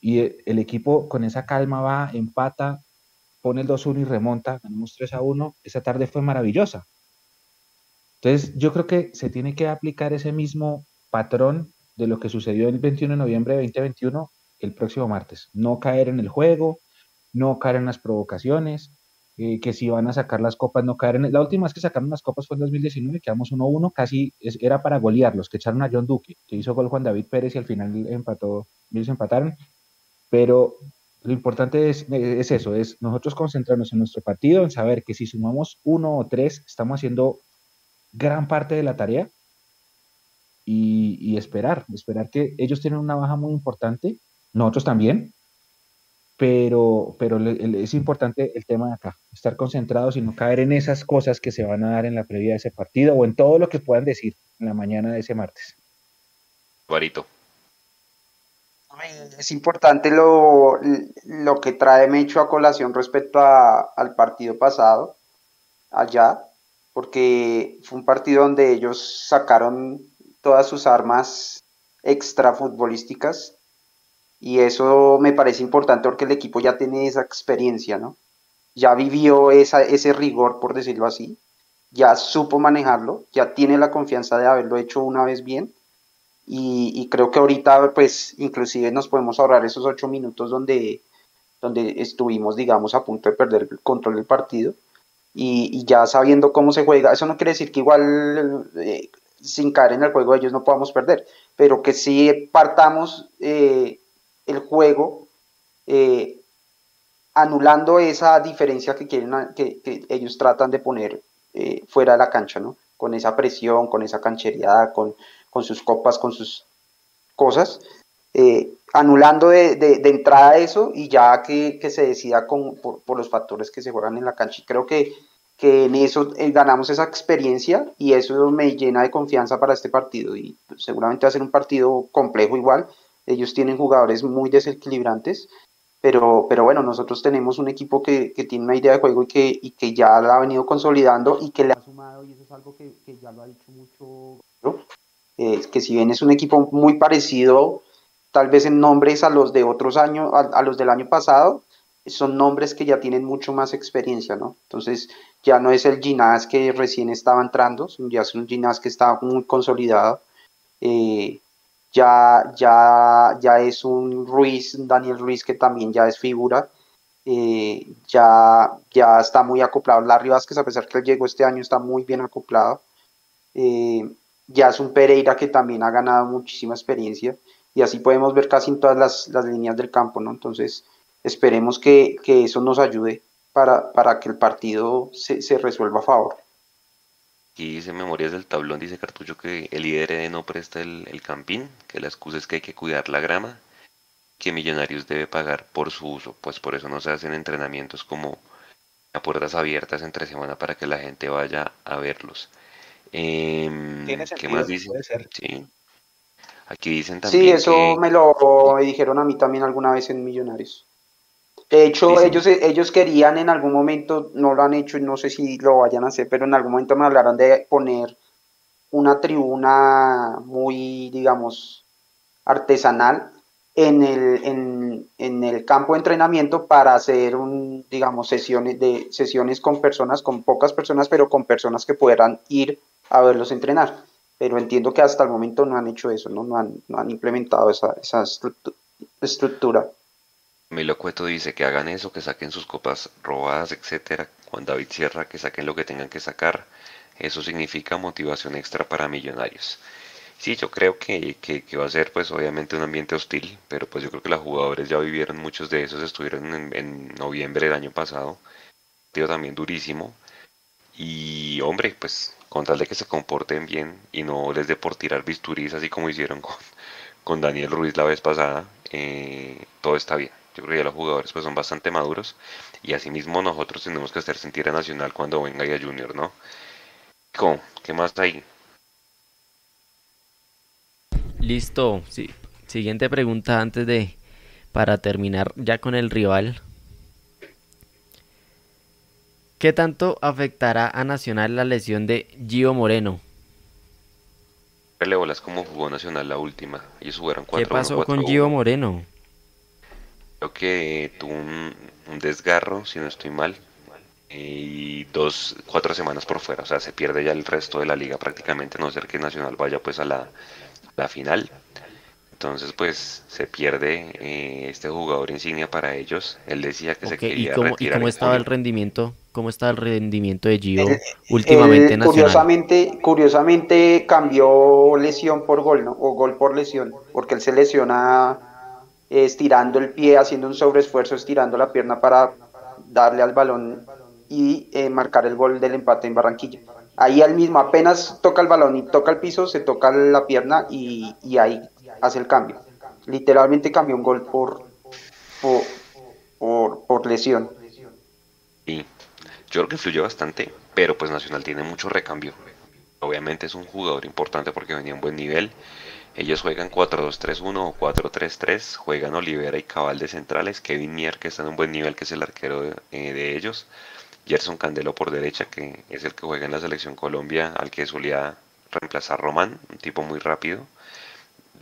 Y eh, el equipo con esa calma va, empata, pone el 2-1 y remonta, ganamos 3-1. Esa tarde fue maravillosa. Entonces, yo creo que se tiene que aplicar ese mismo patrón de lo que sucedió el 21 de noviembre de 2021 el próximo martes. No caer en el juego, no caer en las provocaciones, eh, que si van a sacar las copas, no caer en... La última vez que sacaron las copas fue en 2019, quedamos 1-1, casi es- era para golearlos, que echaron a John Duque, que hizo gol Juan David Pérez y al final empató, ellos empataron. Pero lo importante es, es eso, es nosotros concentrarnos en nuestro partido, en saber que si sumamos uno o tres, estamos haciendo gran parte de la tarea y, y esperar, esperar que ellos tienen una baja muy importante, nosotros también, pero, pero le- le- es importante el tema de acá, estar concentrados y no caer en esas cosas que se van a dar en la previa de ese partido o en todo lo que puedan decir en la mañana de ese martes. Barito. Es importante lo, lo que trae Mecho a colación respecto a- al partido pasado, allá, porque fue un partido donde ellos sacaron todas sus armas extra futbolísticas y eso me parece importante porque el equipo ya tiene esa experiencia, ¿no? Ya vivió esa, ese rigor, por decirlo así, ya supo manejarlo, ya tiene la confianza de haberlo hecho una vez bien y, creo que ahorita pues inclusive nos podemos ahorrar esos ocho minutos donde, donde estuvimos digamos a punto de perder el control del partido y, y ya sabiendo cómo se juega, eso no quiere decir que igual eh, sin caer en el juego ellos no podamos perder, pero que sí partamos eh, el juego eh, anulando esa diferencia que quieren que, ellos tratan de poner eh, fuera de la cancha, ¿no? Con esa presión, con esa canchereada, con, con sus copas, con sus cosas, eh, anulando de, de- entrada eso y ya que, que se decida con, por, los factores que se juegan en la cancha. Y creo que, que en eso ganamos esa experiencia y eso me llena de confianza para este partido. Y seguramente va a ser un partido complejo igual. Ellos tienen jugadores muy desequilibrantes, pero, pero bueno, nosotros tenemos un equipo que, que tiene una idea de juego y que, y que ya la ha venido consolidando y que le ha sumado, y eso es algo que, ya lo ha dicho mucho, ¿no? Eh, que si bien es un equipo muy parecido, tal vez en nombres a los de otros años, a los del año pasado, son nombres que ya tienen mucho más experiencia, ¿no? Entonces ya no es el Ginás que recién estaba entrando, ya es un Ginás que está muy consolidado. Eh, ya, ya, ya es un Ruiz, Daniel Ruiz que también ya es figura. Eh, ya, ya está muy acoplado. Larry Vázquez, a pesar que él llegó este año, está muy bien acoplado. Eh, ya es un Pereira que también ha ganado muchísima experiencia. Y así podemos ver casi en todas las, las líneas del campo, ¿no? Entonces, esperemos que, que eso nos ayude para, para que el partido se, se, resuelva a favor. Aquí dice Memorias del Tablón, dice Cartucho que el líder no presta el, el campín, que la excusa es que hay que cuidar la grama, que Millonarios debe pagar por su uso, pues por eso no se hacen entrenamientos como a puertas abiertas entre semana para que la gente vaya a verlos. Eh, ¿Qué más dice? Sí. Aquí dicen también. Sí, eso que... me lo me dijeron a mí también alguna vez en Millonarios. De hecho, ellos, ellos querían en algún momento, no lo han hecho y no sé si lo vayan a hacer, pero en algún momento me hablaron de poner una tribuna muy, digamos, artesanal en el, en, en el campo de entrenamiento para hacer un, digamos, sesiones de sesiones con personas, con pocas personas, pero con personas que puedan ir a verlos entrenar. Pero entiendo que hasta el momento no han hecho eso, no, no, han, no han implementado esa, esa estructura. Milo Cueto dice que hagan eso, que saquen sus copas robadas, etcétera. Juan David Sierra, que saquen lo que tengan que sacar. Eso significa motivación extra para millonarios. Sí, yo creo que, que, que, va a ser pues obviamente un ambiente hostil, pero pues yo creo que los jugadores ya vivieron, muchos de esos estuvieron en, en noviembre del año pasado, tío también durísimo, y hombre, pues con tal de que se comporten bien y no les dé por tirar bisturís así como hicieron con, con Daniel Ruiz la vez pasada, eh, todo está bien. Yo creo que ya los jugadores pues son bastante maduros y asimismo nosotros tenemos que hacer sentir a Nacional cuando venga ya Junior, ¿no? ¿Cómo? ¿Qué más hay? Listo, sí. Siguiente pregunta antes de para terminar ya con el rival. ¿Qué tanto afectará a Nacional la lesión de Gio Moreno? Le bolas como jugó Nacional la última. Ellos jugaron 4 ¿Qué pasó 4, con 4, Gio Moreno? Creo que tuvo un, un, desgarro, si no estoy mal, y dos, cuatro semanas por fuera. O sea, se pierde ya el resto de la liga prácticamente, a no ser que Nacional vaya pues a la, la final. Entonces, pues se pierde eh, este jugador insignia para ellos. Él decía que okay, se quería ¿y cómo, retirar. ¿Y cómo estaba el rendimiento? ¿Cómo está el rendimiento de Gio el, últimamente el, nacional? Curiosamente, curiosamente cambió lesión por gol, ¿no? O gol por lesión, porque él se lesiona eh, estirando el pie, haciendo un sobreesfuerzo, estirando la pierna para darle al balón y eh, marcar el gol del empate en Barranquilla. Ahí al mismo, apenas toca el balón y toca el piso, se toca la pierna y, y ahí hace el cambio. Literalmente cambió un gol por, por, por, lesión. Y yo creo que influyó bastante, pero pues Nacional tiene mucho recambio. Obviamente es un jugador importante porque venía en buen nivel. Ellos juegan 4-2-3-1 o 4-3-3. Juegan Olivera y Cabal de centrales. Kevin Mier, que está en un buen nivel, que es el arquero de, eh, de ellos. Gerson Candelo por derecha, que es el que juega en la selección Colombia, al que solía reemplazar Román, un tipo muy rápido.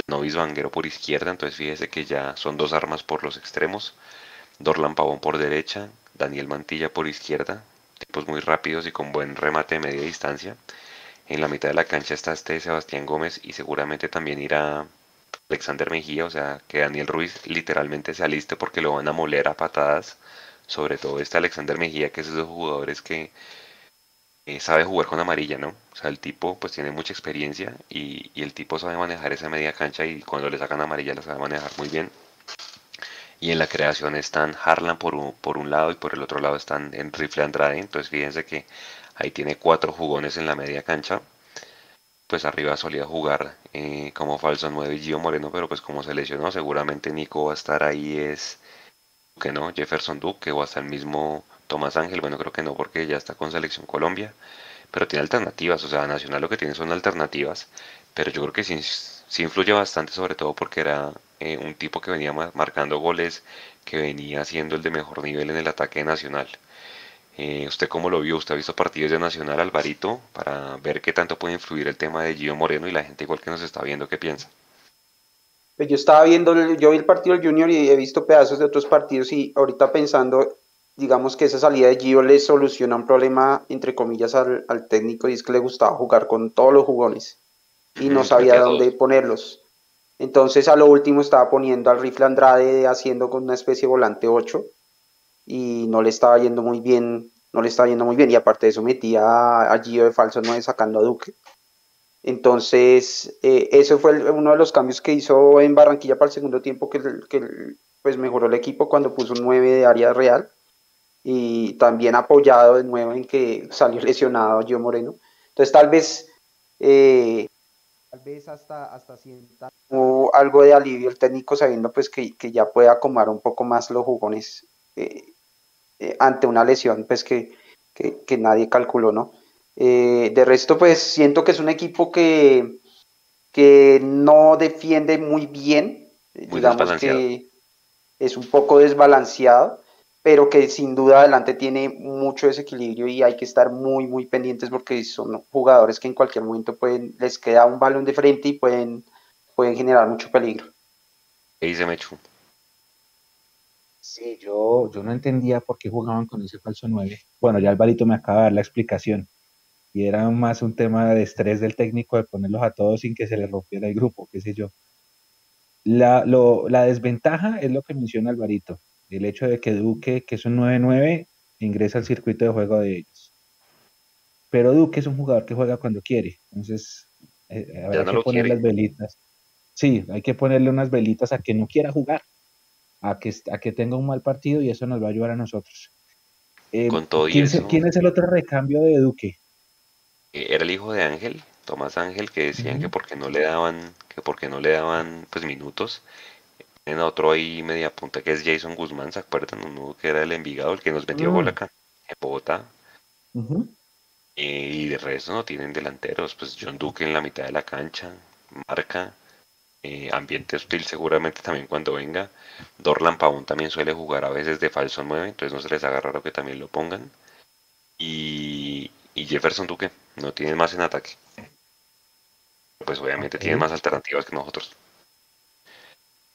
Novis Vanguero por izquierda, entonces fíjese que ya son dos armas por los extremos. Dorlan Pavón por derecha, Daniel Mantilla por izquierda, tipos muy rápidos y con buen remate de media distancia. En la mitad de la cancha está este Sebastián Gómez y seguramente también irá Alexander Mejía, o sea que Daniel Ruiz literalmente se aliste porque lo van a moler a patadas. Sobre todo este Alexander Mejía, que es de esos jugadores que eh, sabe jugar con amarilla, ¿no? O sea, el tipo pues tiene mucha experiencia y, el tipo sabe manejar esa media cancha y cuando le sacan amarilla la sabe manejar muy bien. Y en la creación están Harlan por un, por un lado y por el otro lado están en Rifle Andrade. Entonces fíjense que ahí tiene cuatro jugones en la media cancha. Pues arriba solía jugar eh, como falso 9 Gio Moreno, pero pues como se lesionó, seguramente Nico va a estar ahí es que no, Jefferson Duque o hasta el mismo Tomás Ángel, bueno creo que no porque ya está con selección Colombia, pero tiene alternativas, o sea, Nacional lo que tiene son alternativas, pero yo creo que sí, influye bastante sobre todo porque era eh, un tipo que venía marcando goles, que venía siendo el de mejor nivel en el ataque nacional. Eh, ¿Usted cómo lo vio? ¿Usted ha visto partidos de Nacional, Alvarito, para ver qué tanto puede influir el tema de Gio Moreno y la gente igual que nos está viendo qué piensa? Pues yo estaba viendo, yo vi el partido del Junior y he visto pedazos de otros partidos y ahorita pensando, digamos que esa salida de Gio le soluciona un problema, entre comillas, al, técnico y es que le gustaba jugar con todos los jugones y no sabía dónde ponerlos. Entonces a lo último estaba poniendo al rifle Andrade haciendo con una especie de volante 8 y no le estaba yendo muy bien, no le estaba yendo muy bien y aparte de eso metía a Gio de falso 9 sacando a Duque. Entonces, eh, eso fue uno de los cambios que hizo en Barranquilla para el segundo tiempo, que, que pues mejoró el equipo cuando puso un 9 de área real y también apoyado de nuevo en que salió lesionado Gio Moreno. Entonces, tal vez, eh, tal vez hasta, hasta sienta algo de alivio el técnico sabiendo pues que, ya puede acomodar un poco más los jugones eh, ante una lesión pues que, que nadie calculó, ¿no? Eh, de resto, pues siento que es un equipo que, que no defiende muy bien, digamos que es un poco desbalanceado, pero que sin duda adelante tiene mucho desequilibrio y hay que estar muy, muy pendientes porque son jugadores que en cualquier momento pueden, les queda un balón de frente y pueden, pueden generar mucho peligro. ¿Qué dice Mechu? Sí, yo, yo no entendía por qué jugaban con ese falso 9. Bueno, ya Alvarito me acaba de dar la explicación y era más un tema de estrés del técnico de ponerlos a todos sin que se les rompiera el grupo, qué sé yo. La, desventaja es lo que menciona Alvarito, el hecho de que Duque, que es un 9-9, ingresa al circuito de juego de ellos. Pero Duque es un jugador que juega cuando quiere, entonces eh, eh habrá que poner las velitas. Sí, hay que ponerle unas velitas a que no quiera jugar, a que, a que tenga un mal partido y eso nos va a ayudar a nosotros. Eh, Con todo ¿quién, ¿Quién es el otro recambio de Duque? era el hijo de Ángel, Tomás Ángel, que decían que porque no le daban, que porque no le daban pues minutos. En otro ahí media punta que es Jason Guzmán, ¿se acuerdan? Uno que era el Envigado, el que nos metió gol mm. acá, en Bogotá. y de resto no tienen delanteros, pues John Duque en la mitad de la cancha, marca, eh, ambiente hostil seguramente también cuando venga. Dorlan Pavón también suele jugar a veces de falso 9, entonces no se les haga raro que también lo pongan. Y, y Jefferson Duque no tiene más en ataque. Pues obviamente tiene más alternativas que nosotros.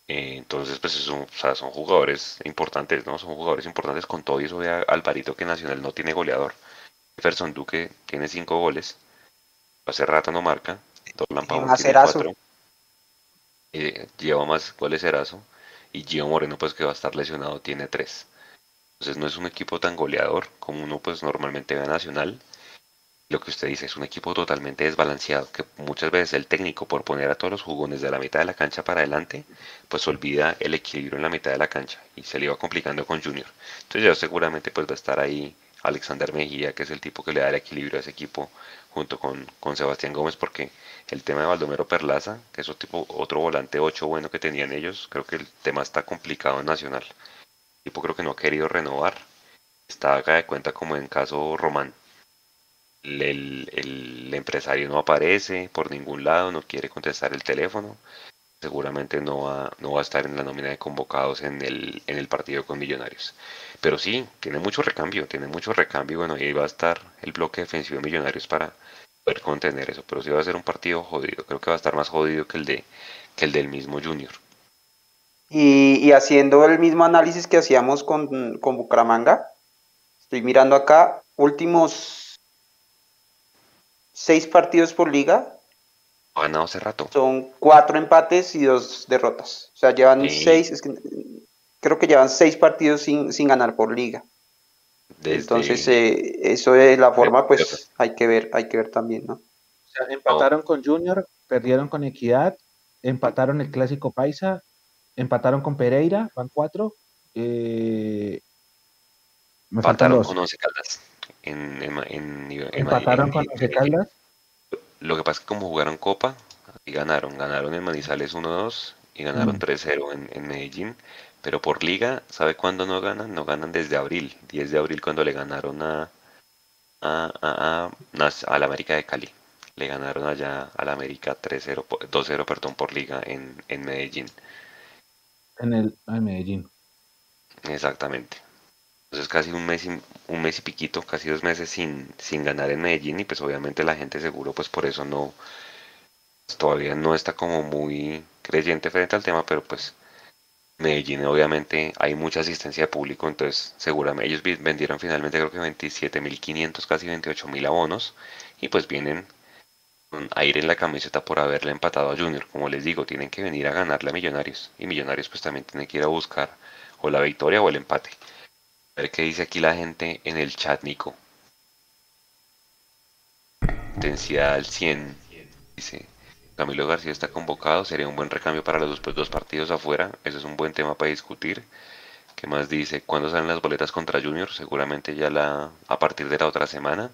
Eh, entonces, pues son, son jugadores importantes, ¿no? Son jugadores importantes con todo y eso de Alvarito que Nacional no tiene goleador. Jefferson Duque tiene cinco goles. Hace rato no marca. Dorlan Pavón tiene cuatro. Eh, lleva más goles Erazo. Y Gio Moreno, pues que va a estar lesionado, tiene tres. Entonces no es un equipo tan goleador como uno pues normalmente ve a Nacional lo que usted dice es un equipo totalmente desbalanceado, que muchas veces el técnico por poner a todos los jugones de la mitad de la cancha para adelante, pues olvida el equilibrio en la mitad de la cancha y se le iba complicando con Junior. Entonces ya seguramente pues va a estar ahí Alexander Mejía, que es el tipo que le da el equilibrio a ese equipo junto con, con Sebastián Gómez, porque el tema de Baldomero Perlaza, que es otro, tipo, otro volante 8 bueno que tenían ellos, creo que el tema está complicado en Nacional. El tipo creo que no ha querido renovar, está acá de cuenta como en caso Román el, empresario no aparece por ningún lado, no quiere contestar el teléfono, seguramente no va, no va a estar en la nómina de convocados en el, en el partido con Millonarios. Pero sí, tiene mucho recambio, tiene mucho recambio, bueno, y ahí va a estar el bloque defensivo de Millonarios para poder contener eso, pero sí va a ser un partido jodido, creo que va a estar más jodido que el, de, que el del mismo Junior. Y, y haciendo el mismo análisis que hacíamos con, con Bucaramanga, estoy mirando acá, últimos seis partidos por liga. Ha ganado hace rato. Son cuatro empates y dos derrotas. O sea, llevan seis, creo que llevan seis partidos sin, ganar por liga. Entonces, eh, eso de la forma, pues hay que ver, hay que ver también, ¿no? O sea, empataron con Junior, perdieron con Equidad, empataron el Clásico Paisa, empataron con Pereira, van cuatro. Eh, me empataron con Once Caldas en, en, ¿Empataron con Caldas? Lo que pasa es que como jugaron Copa, y ganaron. Ganaron en Manizales 1-2 y ganaron 3-0 en, en, Medellín. Pero por liga, ¿sabe cuándo no ganan? No ganan desde abril. 10 de abril cuando le ganaron a, a, a, a, la América de Cali. Le ganaron allá a la América 3-0, 2-0 perdón, por liga en, en Medellín. En el en Medellín. Exactamente. Entonces casi un mes, y, un mes y piquito, casi dos meses sin, sin ganar en Medellín y pues obviamente la gente seguro pues por eso no, todavía no está como muy creyente frente al tema, pero pues Medellín obviamente hay mucha asistencia de público, entonces seguramente ellos vendieron finalmente creo que 27.500, casi 28.000 abonos y pues vienen con aire en la camiseta por haberle empatado a Junior. Como les digo, tienen que venir a ganarle a Millonarios y Millonarios pues también tiene que ir a buscar o la victoria o el empate. Ver qué dice aquí la gente en el chat, Nico. Intensidad al 100, dice. Camilo García está convocado, sería un buen recambio para los dos partidos afuera, eso es un buen tema para discutir. ¿Qué más dice? ¿Cuándo salen las boletas contra Junior? Seguramente ya la, a partir de la otra semana.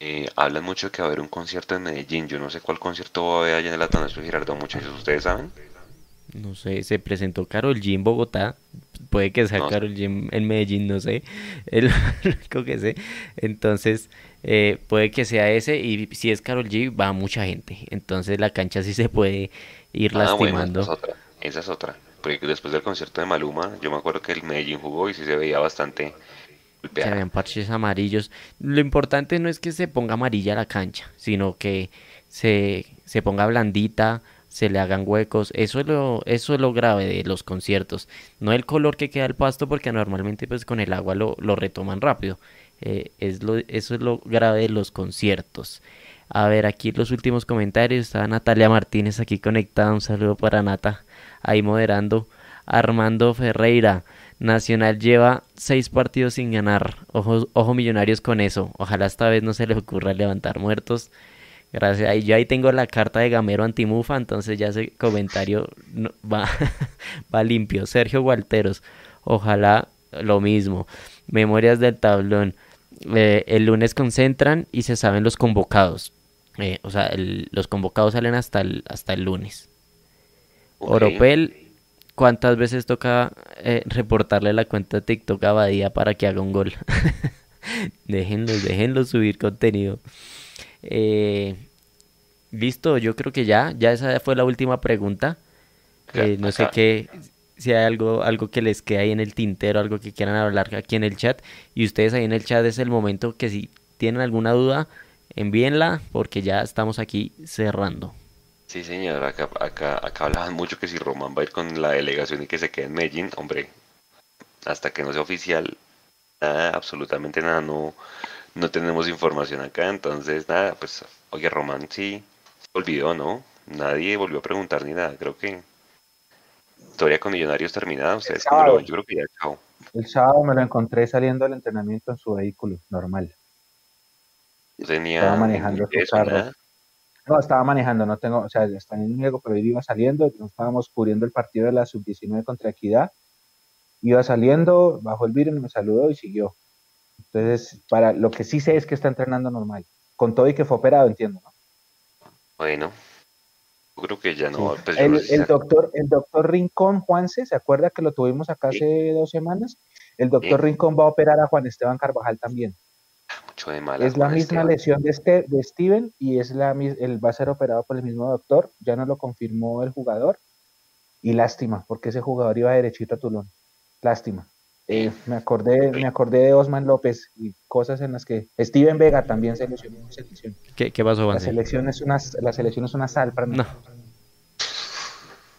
Eh, hablan mucho de que va a haber un concierto en Medellín. Yo no sé cuál concierto va a haber allá en el Atanasio Girardot, muchachos. ¿Ustedes saben? No sé, se presentó Carol G en Bogotá. Puede que sea Carol G en Medellín, no sé. Es lo único que sé. Entonces, eh, puede que sea ese y si es Carol G va mucha gente. Entonces la cancha sí se puede ir ah, lastimando. esa, es otra, esa es otra. Porque después del concierto de Maluma, yo me acuerdo que el Medellín jugó y sí se veía bastante Se veían parches amarillos. Lo importante no es que se ponga amarilla la cancha, sino que se, se ponga blandita, se le hagan huecos. Eso es lo, eso es lo grave de los conciertos. No el color que queda el pasto, porque normalmente pues con el agua lo, lo retoman rápido. Eh, es lo, eso es lo grave de los conciertos. A ver, aquí los últimos comentarios. Está Natalia Martínez aquí conectada. Un saludo para Nata. Ahí moderando. Armando Ferreira. Nacional lleva seis partidos sin ganar. Ojo, ojo millonarios con eso. Ojalá esta vez no se les ocurra levantar muertos. Gracias. Ahí, yo ahí tengo la carta de Gamero Antimufa. Entonces ya ese comentario va, va limpio. Sergio Gualteros. Ojalá lo mismo. Memorias del tablón. Eh, el lunes concentran y se saben los convocados. Eh, o sea, los convocados salen hasta el, hasta el lunes. Oropel, ¿cuántas veces toca eh, reportarle la cuenta de TikTok a Badía para que haga un gol? déjenlos, déjenlos subir contenido. Listo, yo creo que ya, ya esa fue la última pregunta. no sé qué, si hay algo, algo que les quede ahí en el tintero, algo que quieran hablar aquí en el chat. Y ustedes ahí en el chat es el momento que si tienen alguna duda, envíenla porque ya estamos aquí cerrando. Sí, señor, acá, acá, acá hablaban mucho que si Román va a ir con la delegación y que se quede en Medellín, hombre, hasta que no sea oficial, nada, absolutamente nada, no, no tenemos información acá, entonces nada, pues, oye, Román sí, olvidó, ¿no? Nadie volvió a preguntar ni nada, creo que historia con Millonarios terminada, ustedes yo creo que ya chao. El sábado me lo encontré saliendo del entrenamiento en su vehículo, normal. Tenía estaba manejando su carro. No, estaba manejando, no tengo, o sea, está en el pero él iba saliendo, estábamos cubriendo el partido de la sub-19 contra Equidad. Iba saliendo, bajó el vidrio, me saludó y siguió. Entonces, para lo que sí sé es que está entrenando normal. Con todo y que fue operado, entiendo, ¿no? Bueno, creo que ya no. Pues, el, doctor, el doctor Rincón, Juanse, ¿se acuerda que lo tuvimos acá hace dos semanas? El doctor Rincón va a operar a Juan Esteban Carvajal también. Mucho de mala, es la misma lesión de, este, de Steven y es la, él va a ser operado por el mismo doctor. Ya no lo confirmó el jugador. Y lástima, porque ese jugador iba derechito a Tulón. Lástima. Eh, me acordé, me acordé de Osman López y cosas en las que Steven Vega también se lesionó en selección. ¿Qué, qué pasó, La selección es una, la selección es una sal para mí. No.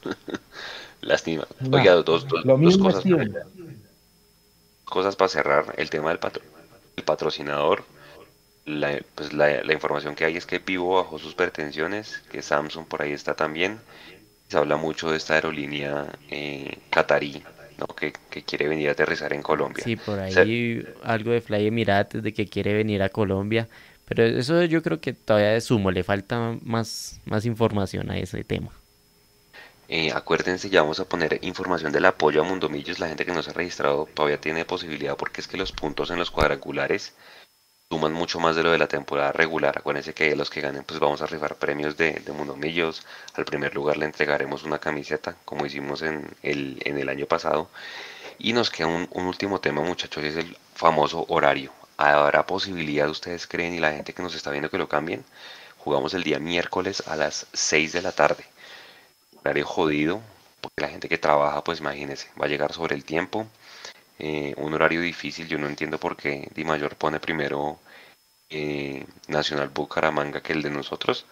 Lástima. Oiga, dos, dos, cosas. Cosas para cerrar el tema del el patrocinador. La, pues la, la, información que hay es que Pivo bajó sus pretensiones, que Samsung por ahí está también. Se habla mucho de esta aerolínea eh, catarí, ¿no? que, quiere venir a aterrizar en Colombia. Sí, por ahí algo de Fly Emirates de que quiere venir a Colombia. Pero eso yo creo que todavía de sumo, le falta más, más información a ese tema. Eh, acuérdense, ya vamos a poner información del apoyo a Mundomillos. La gente que no se ha registrado todavía tiene posibilidad porque es que los puntos en los cuadrangulares suman mucho más de lo de la temporada regular. Acuérdense que los que ganen, pues vamos a rifar premios de, de Mundomillos. Al primer lugar le entregaremos una camiseta, como hicimos en el, en el año pasado. Y nos queda un, un último tema, muchachos, es el famoso horario. ¿Habrá posibilidad, ustedes creen, y la gente que nos está viendo que lo cambien? Jugamos el día miércoles a las 6 de la tarde horario jodido, porque la gente que trabaja, pues imagínense, va a llegar sobre el tiempo. Eh, un horario difícil, yo no entiendo por qué Di Mayor pone primero eh, Nacional Bucaramanga que el de nosotros.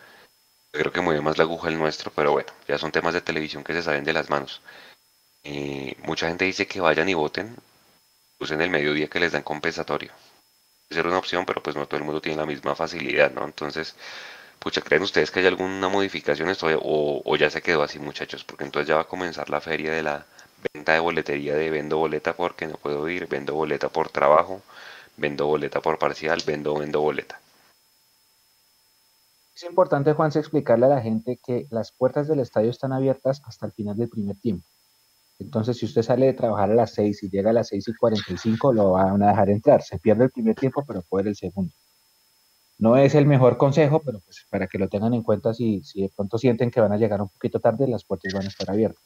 creo que mueve más la aguja el nuestro, pero bueno, ya son temas de televisión que se salen de las manos. Eh, mucha gente dice que vayan y voten, usen el mediodía que les dan compensatorio. Puede ser una opción, pero pues no todo el mundo tiene la misma facilidad, ¿no? Entonces, pucha, ¿creen ustedes que hay alguna modificación esto o ya se quedó así, muchachos? Porque entonces ya va a comenzar la feria de la venta de boletería de vendo boleta porque no puedo ir, vendo boleta por trabajo, vendo boleta por parcial, vendo, vendo boleta. Es importante, Juan, explicarle a la gente que las puertas del estadio están abiertas hasta el final del primer tiempo. Entonces, si usted sale de trabajar a las 6 y llega a las 6 y 45, lo van a dejar entrar. Se pierde el primer tiempo, pero puede el segundo. No es el mejor consejo, pero pues para que lo tengan en cuenta, si, si de pronto sienten que van a llegar un poquito tarde, las puertas van a estar abiertas.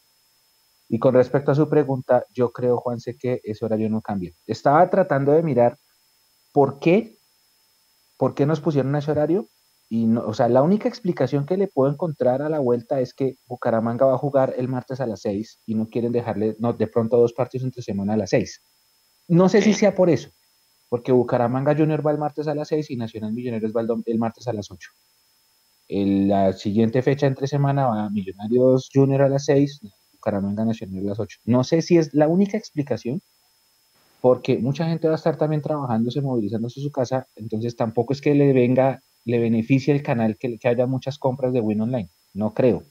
Y con respecto a su pregunta, yo creo, Juan, sé que ese horario no cambia. Estaba tratando de mirar por qué, por qué nos pusieron ese horario y no, o sea, la única explicación que le puedo encontrar a la vuelta es que Bucaramanga va a jugar el martes a las 6 y no quieren dejarle no, de pronto dos partidos entre semana a las 6. No sé si sea por eso, porque Bucaramanga Junior va el martes a las 6 y Nacional Millonarios va el, martes a las 8. la siguiente fecha entre semana va Millonarios Junior a las 6, Bucaramanga Nacional a las 8. No sé si es la única explicación, porque mucha gente va a estar también trabajándose, movilizándose en su casa, entonces tampoco es que le venga le beneficia el canal que, haya muchas compras de Win Online. No creo.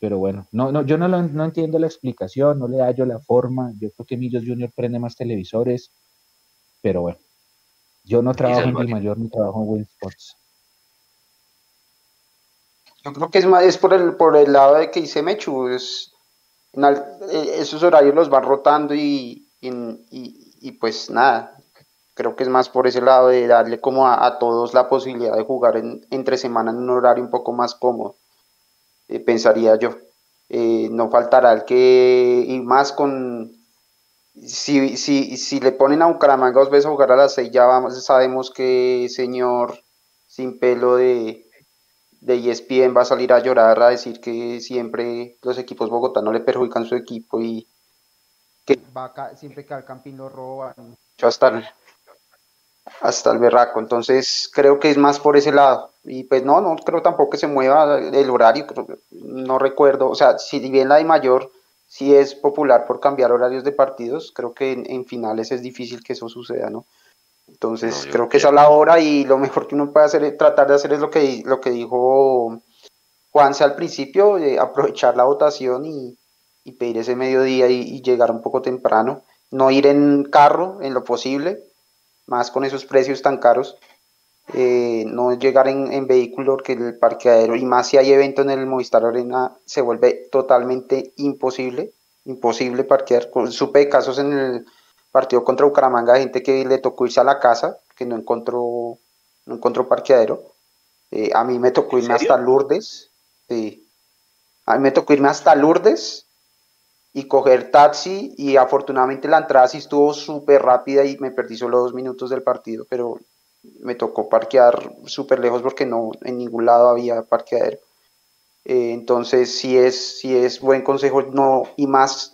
Pero bueno, no, no, yo no, no entiendo la explicación, no le hallo la forma. Yo creo que Millos Junior prende más televisores. Pero bueno, yo no trabajo en el mayor ni trabajo en Win Sports. Yo creo que es más es por el por el lado de que dice Mechu, es, esos horarios los van rotando y, y, pues nada, Creo que es más por ese lado de darle como a, todos la posibilidad de jugar entre semana en un horario un poco más cómodo, eh, pensaría yo. Eh, no faltará el que, y más con, si, si, si le ponen a Bucaramanga dos veces a jugar a las seis, ya vamos, sabemos que señor sin pelo de, de ESPN va a salir a llorar a decir que siempre los equipos bogotanos le perjudican su equipo y que siempre que al Campín lo roban. Hasta hasta el berraco. Entonces creo que es más por ese lado. Y pues no, no creo tampoco que se mueva el horario, no recuerdo, o sea, si bien la de mayor sí es popular por cambiar horarios de partidos, creo que en, finales es difícil que eso suceda, ¿no? Entonces creo que esa es la hora y lo mejor que uno puede hacer es tratar de hacer es lo que, lo que dijo Juanse al principio, aprovechar la votación y, pedir ese mediodía y, y llegar un poco temprano, no ir en carro en lo posible, más con esos precios tan caros, eh, no llegar en, vehículo que el parqueadero, y más si hay evento en el Movistar Arena, se vuelve totalmente imposible, imposible parquear. Supe de casos en el partido contra Bucaramanga, de gente que le tocó irse a la casa, que no encontró, no encontró parqueadero. Eh, a mí me tocó irme hasta Lourdes. A mí me tocó irme hasta Lourdes y coger taxi y afortunadamente la entrada sí estuvo súper rápida y me perdí solo dos minutos del partido, pero me tocó parquear súper lejos porque no en ningún lado había parqueadero. Eh, entonces sí es, sí es buen consejo no y más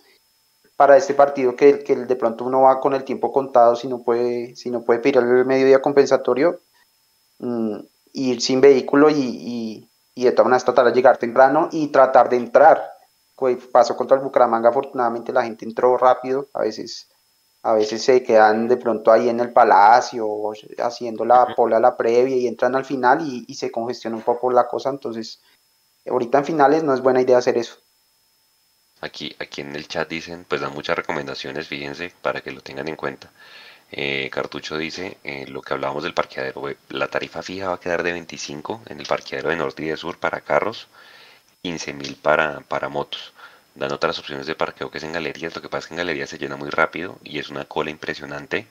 para este partido que, que de pronto uno va con el tiempo contado si no puede, si no puede pedir el mediodía compensatorio, mm, ir sin vehículo y, y, y de todas maneras tratar de llegar temprano y tratar de entrar pasó contra el Bucaramanga, afortunadamente la gente entró rápido, a veces, a veces se quedan de pronto ahí en el palacio haciendo la pola a la previa y entran al final y, se congestiona un poco la cosa, entonces ahorita en finales no es buena idea hacer eso. Aquí, aquí en el chat dicen, pues dan muchas recomendaciones, fíjense, para que lo tengan en cuenta. Eh, Cartucho dice, eh, lo que hablábamos del parqueadero, la tarifa fija va a quedar de 25 en el parqueadero de norte y de sur para carros 15.000 para, para motos. Dan otras opciones de parqueo que es en galerías. Lo que pasa es que en galerías se llena muy rápido y es una cola impresionante.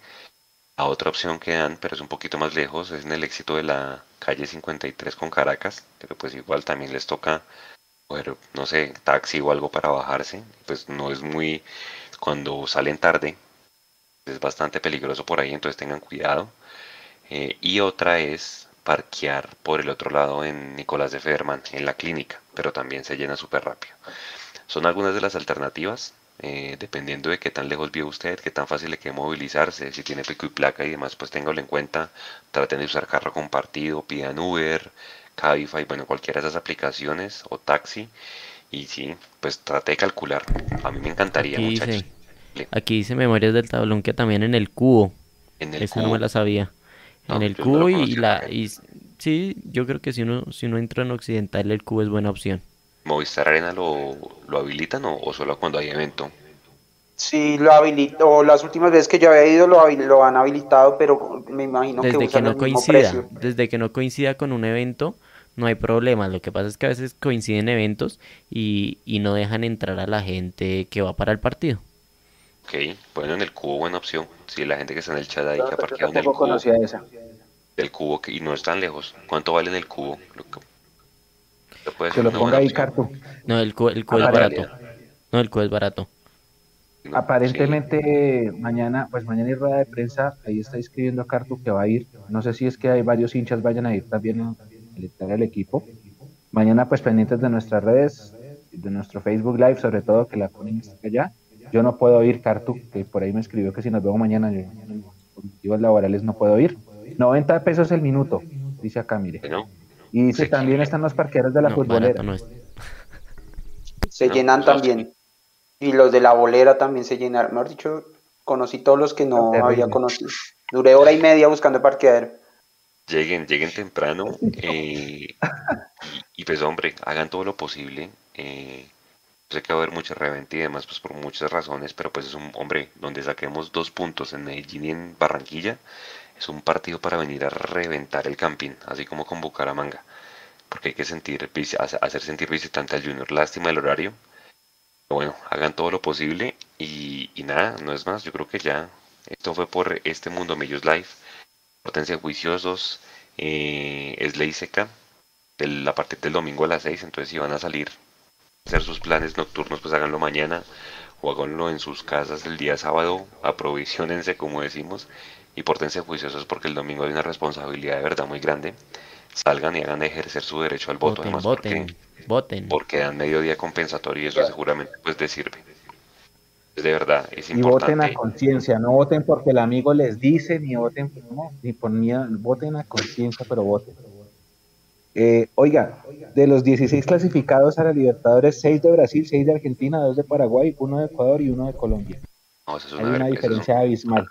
A otra opción que dan, pero es un poquito más lejos, es en el éxito de la calle 53 con Caracas, pero pues igual también les toca no sé, taxi o algo para bajarse. Pues no es muy, cuando salen tarde, es bastante peligroso por ahí, entonces tengan cuidado. Eh, y otra es parquear por el otro lado en Nicolás de Federman, en la clínica, pero también se llena súper rápido. Son algunas de las alternativas, eh, dependiendo de qué tan lejos vive usted, qué tan fácil le quede movilizarse, si tiene pico y placa y demás, pues téngalo en cuenta, traten de usar carro compartido, pidan Uber, Cabify, bueno, cualquiera de esas aplicaciones o taxi. Y sí, pues trate de calcular. A mí me encantaría, Aquí muchachos. dice, aquí dice Memorias del Tablón que también en el cubo. En el Esa no cubo. me la sabía. No, En el no cubo y la y sí, yo creo que si uno si uno entra en Occidental el cubo es buena opción. ¿Movistar Arena lo, lo habilitan o, o solo cuando hay evento? Sí, lo habilitó. Las últimas veces que yo había ido lo, lo han habilitado, pero me imagino que Desde que usan no el mismo coincida, precio. desde que no coincida con un evento, no hay problema. Lo que pasa es que a veces coinciden eventos y, y no dejan entrar a la gente que va para el partido. Ok, bueno, en el cubo buena opción. Si la gente que está en el chat ahí que ha parqueado en el tampoco cubo, conocía esa. del cubo que, y no es tan lejos. ¿Cuánto vale en el cubo? Lo que- lo puede Que ser lo una ponga ahí. Cartu. No, el cubo, el cubo es barato. No, el cubo es barato. No, Aparentemente mañana, pues mañana hay rueda de prensa, ahí está escribiendo Cartu que va a ir. No sé si es que hay varios hinchas vayan a ir también alentar al equipo. Mañana pues pendientes de nuestras redes, de nuestro Facebook Live, sobre todo que la ponen allá. Yo no puedo ir, Cartu, que por ahí me escribió que si nos vemos mañana, yo por motivos laborales no puedo ir. 90 pesos el minuto, dice acá, mire. Y dice Sí. también están los parqueros de la No, futbolera. no. Se No, llenan también. Y los de la bolera también se llenaron. Mejor dicho, conocí todos los que no había conocido. Duré hora y media buscando parqueadero. Lleguen, lleguen temprano. eh, y, y, pues hombre, hagan todo lo posible. eh, sé que va a haber mucha reventa y demás, pues por muchas razones, pero pues es un hombre donde saquemos dos puntos en Medellín y en Barranquilla. Es un partido para venir a reventar el campín, así como con Bucaramanga. Porque hay que sentir, hacer sentir visitante al Junior. Lástima el horario. Pero bueno, hagan todo lo posible. Y, y nada, no es más. Yo creo que ya esto fue por este Mundo Millos Live. Portense juiciosos. Eh, es ley seca. del- a partir del domingo a las 6. Entonces, si van a salir a hacer sus planes nocturnos, pues háganlo mañana. O háganlo en sus casas el día sábado. Aprovisionense, como decimos. Y portense juiciosos porque el domingo hay una responsabilidad de verdad muy grande. Salgan y hagan ejercer su derecho al voto. Voten, además, voten, porque voten. porque dan mediodía compensatorio y eso seguramente pues les sirve. Es de verdad, es Y voten a conciencia, no voten porque el amigo les dice, ni voten, no, ni por miedo, voten a conciencia, pero voten. Eh, oiga, de los 16 clasificados a la Libertadores, 6 de Brasil, 6 de Argentina, 2 de Paraguay, 1 de Ecuador y 1 de Colombia. No, eso es Hay una una vergüenza, eso es un- diferencia abismal.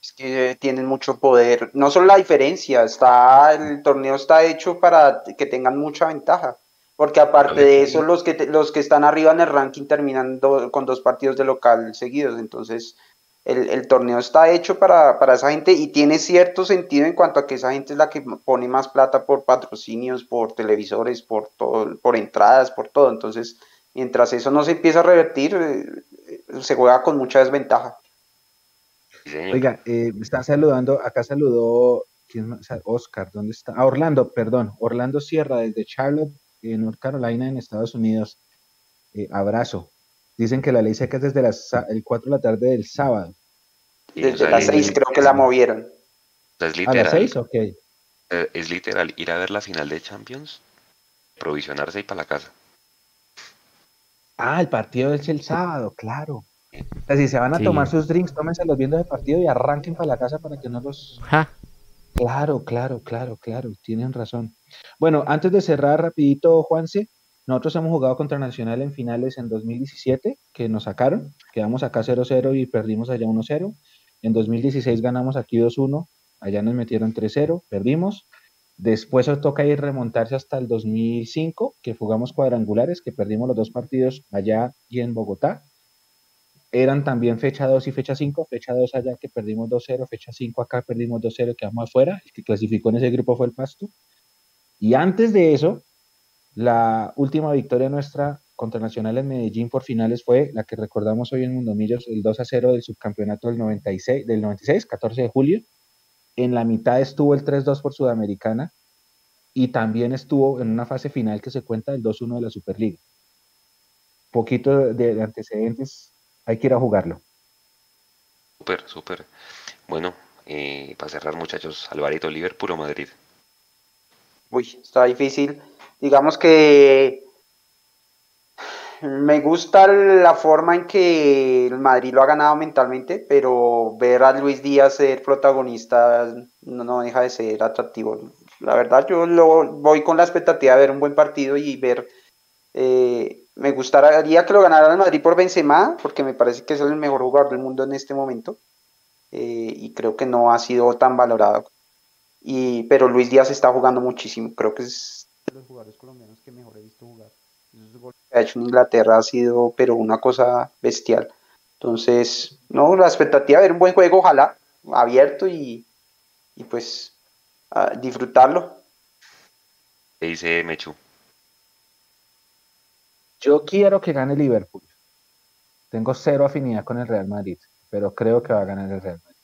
Es que tienen mucho poder. No solo la diferencia, está el torneo está hecho para que tengan mucha ventaja. Porque aparte de eso, los que, te- los que están arriba en el ranking terminan do- con dos partidos de local seguidos. Entonces, el, el torneo está hecho para, para esa gente y tiene cierto sentido en cuanto a que esa gente es la que pone más plata por patrocinios, por televisores, por todo, por entradas, por todo. Entonces, mientras eso no se empieza a revertir, eh, se juega con mucha desventaja. Oiga, eh, me están saludando, acá saludó, ¿quién más? Oscar, ¿dónde está? Ah, Orlando, perdón, Orlando Sierra desde Charlotte, en North Carolina, en Estados Unidos. Eh, abrazo. Dicen que la ley seca es desde las, el 4 de la tarde del sábado. O Desde sea, las es- seis creo que la movieron. es ¿A las literal, 6? Ok. eh, es literal ir a ver la final de Champions, provisionarse y para la casa. Ah, el partido es el sábado, claro. O sea, si se van a Sí. tomar sus drinks, tómenselos viendo el partido y arranquen para la casa para que no los... Ja, Claro, claro, claro, claro, tienen razón. Bueno, antes de cerrar rapidito, Juanse, nosotros hemos jugado contra Nacional en finales en 2017, que nos sacaron, quedamos acá 0-0 y perdimos allá 1-0. En 2016 ganamos aquí 2-1, allá nos metieron 3-0, perdimos. Después os toca ir remontarse hasta el 2005, que jugamos cuadrangulares, que perdimos los dos partidos allá y en Bogotá. Eran también fecha 2 y fecha 5, fecha 2 allá que perdimos 2-0, fecha 5 acá perdimos 2-0, quedamos afuera, el que clasificó en ese grupo fue el Pasto. Y antes de eso, la última victoria nuestra contra Nacional en Medellín por finales fue la que recordamos hoy en Mundomillos, el 2-0 del subcampeonato del 96, del 96, 14 de julio. En la mitad estuvo el 3-2 por Sudamericana y también estuvo en una fase final que se cuenta el 2-1 de la Superliga. Poquito de, de antecedentes, hay que ir a jugarlo. Súper, súper. Bueno, eh, para cerrar muchachos, Alvarito, Liverpool o Madrid. Uy, está difícil. Digamos que me gusta la forma en que el Madrid lo ha ganado mentalmente, pero ver a Luis Díaz ser protagonista no, deja de ser atractivo. La verdad, yo lo, voy con la expectativa de ver un buen partido y ver. Eh, me gustaría que lo ganara el Madrid por Benzema, porque me parece que es el mejor jugador del mundo en este momento. Eh, y creo que no ha sido tan valorado. Y, pero Luis Díaz está jugando muchísimo. Creo que es de los jugadores colombianos que mejor he visto jugar. Esos que ha hecho en Inglaterra ha sido, pero una cosa bestial. Entonces, no, la expectativa de ver un buen juego, ojalá, abierto y, y pues disfrutarlo. ¿Qué dice Mechu? Yo quiero que gane Liverpool. Tengo cero afinidad con el Real Madrid, pero creo que va a ganar el Real Madrid.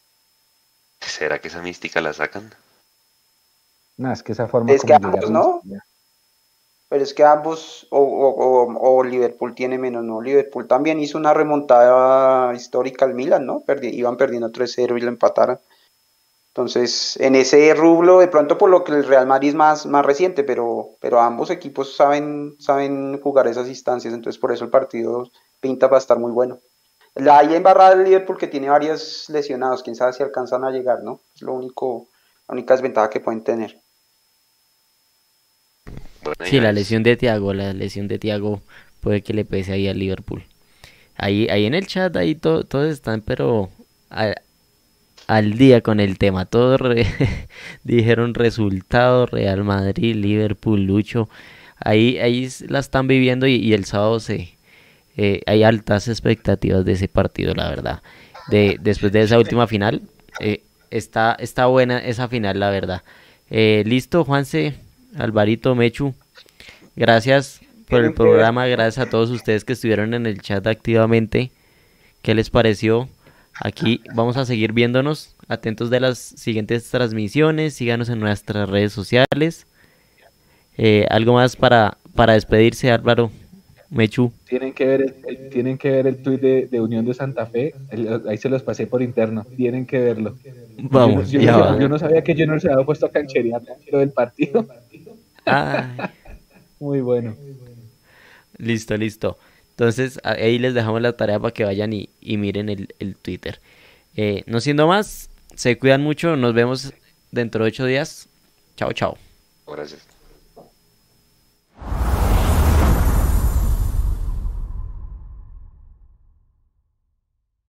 ¿Será que esa mística la sacan? No, es que esa forma es que ambos, ¿no? Pero es que ambos, o, Liverpool tiene menos, ¿no? Liverpool también hizo una remontada histórica al Milan, ¿no? iban perdiendo 3-0 y lo empataron. Entonces, en ese rublo, de pronto por lo que el Real Madrid es más, más reciente, pero, pero ambos equipos saben, saben jugar esas instancias, entonces por eso el partido pinta para estar muy bueno. La hay embarrada del Liverpool que tiene varios lesionados, quién sabe si alcanzan a llegar, ¿no? Es lo único, la única desventaja que pueden tener. Sí, la lesión de Thiago, la lesión de Thiago puede que le pese ahí al Liverpool. Ahí, ahí en el chat, ahí todos están, pero al día con el tema. Todos dijeron resultado, Real Madrid, Liverpool, Lucho. Ahí, ahí la están viviendo y, el sábado se, eh, hay altas expectativas de ese partido, la verdad. De, después de esa última final, eh, está, está buena esa final, la verdad. Eh, listo, Juanse, Alvarito, Mechu. Gracias por el programa, gracias a todos ustedes que estuvieron en el chat activamente. ¿Qué les pareció? Aquí vamos a seguir viéndonos, atentos de las siguientes transmisiones, síganos en nuestras redes sociales. Eh, algo más para, para despedirse, Álvaro. Mechu. Tienen que ver el, tienen que ver el tuit de, Unión de Santa Fe, ahí se los pasé por interno, tienen que verlo. Vamos, yo, yo, no sabía que Junior se había puesto a cancherear lo del partido. Muy bueno. Listo, listo. Entonces ahí les dejamos la tarea para que vayan y, miren el, Twitter. Eh, no siendo más, se cuidan mucho, nos vemos dentro de ocho días. Chao, chao. Gracias.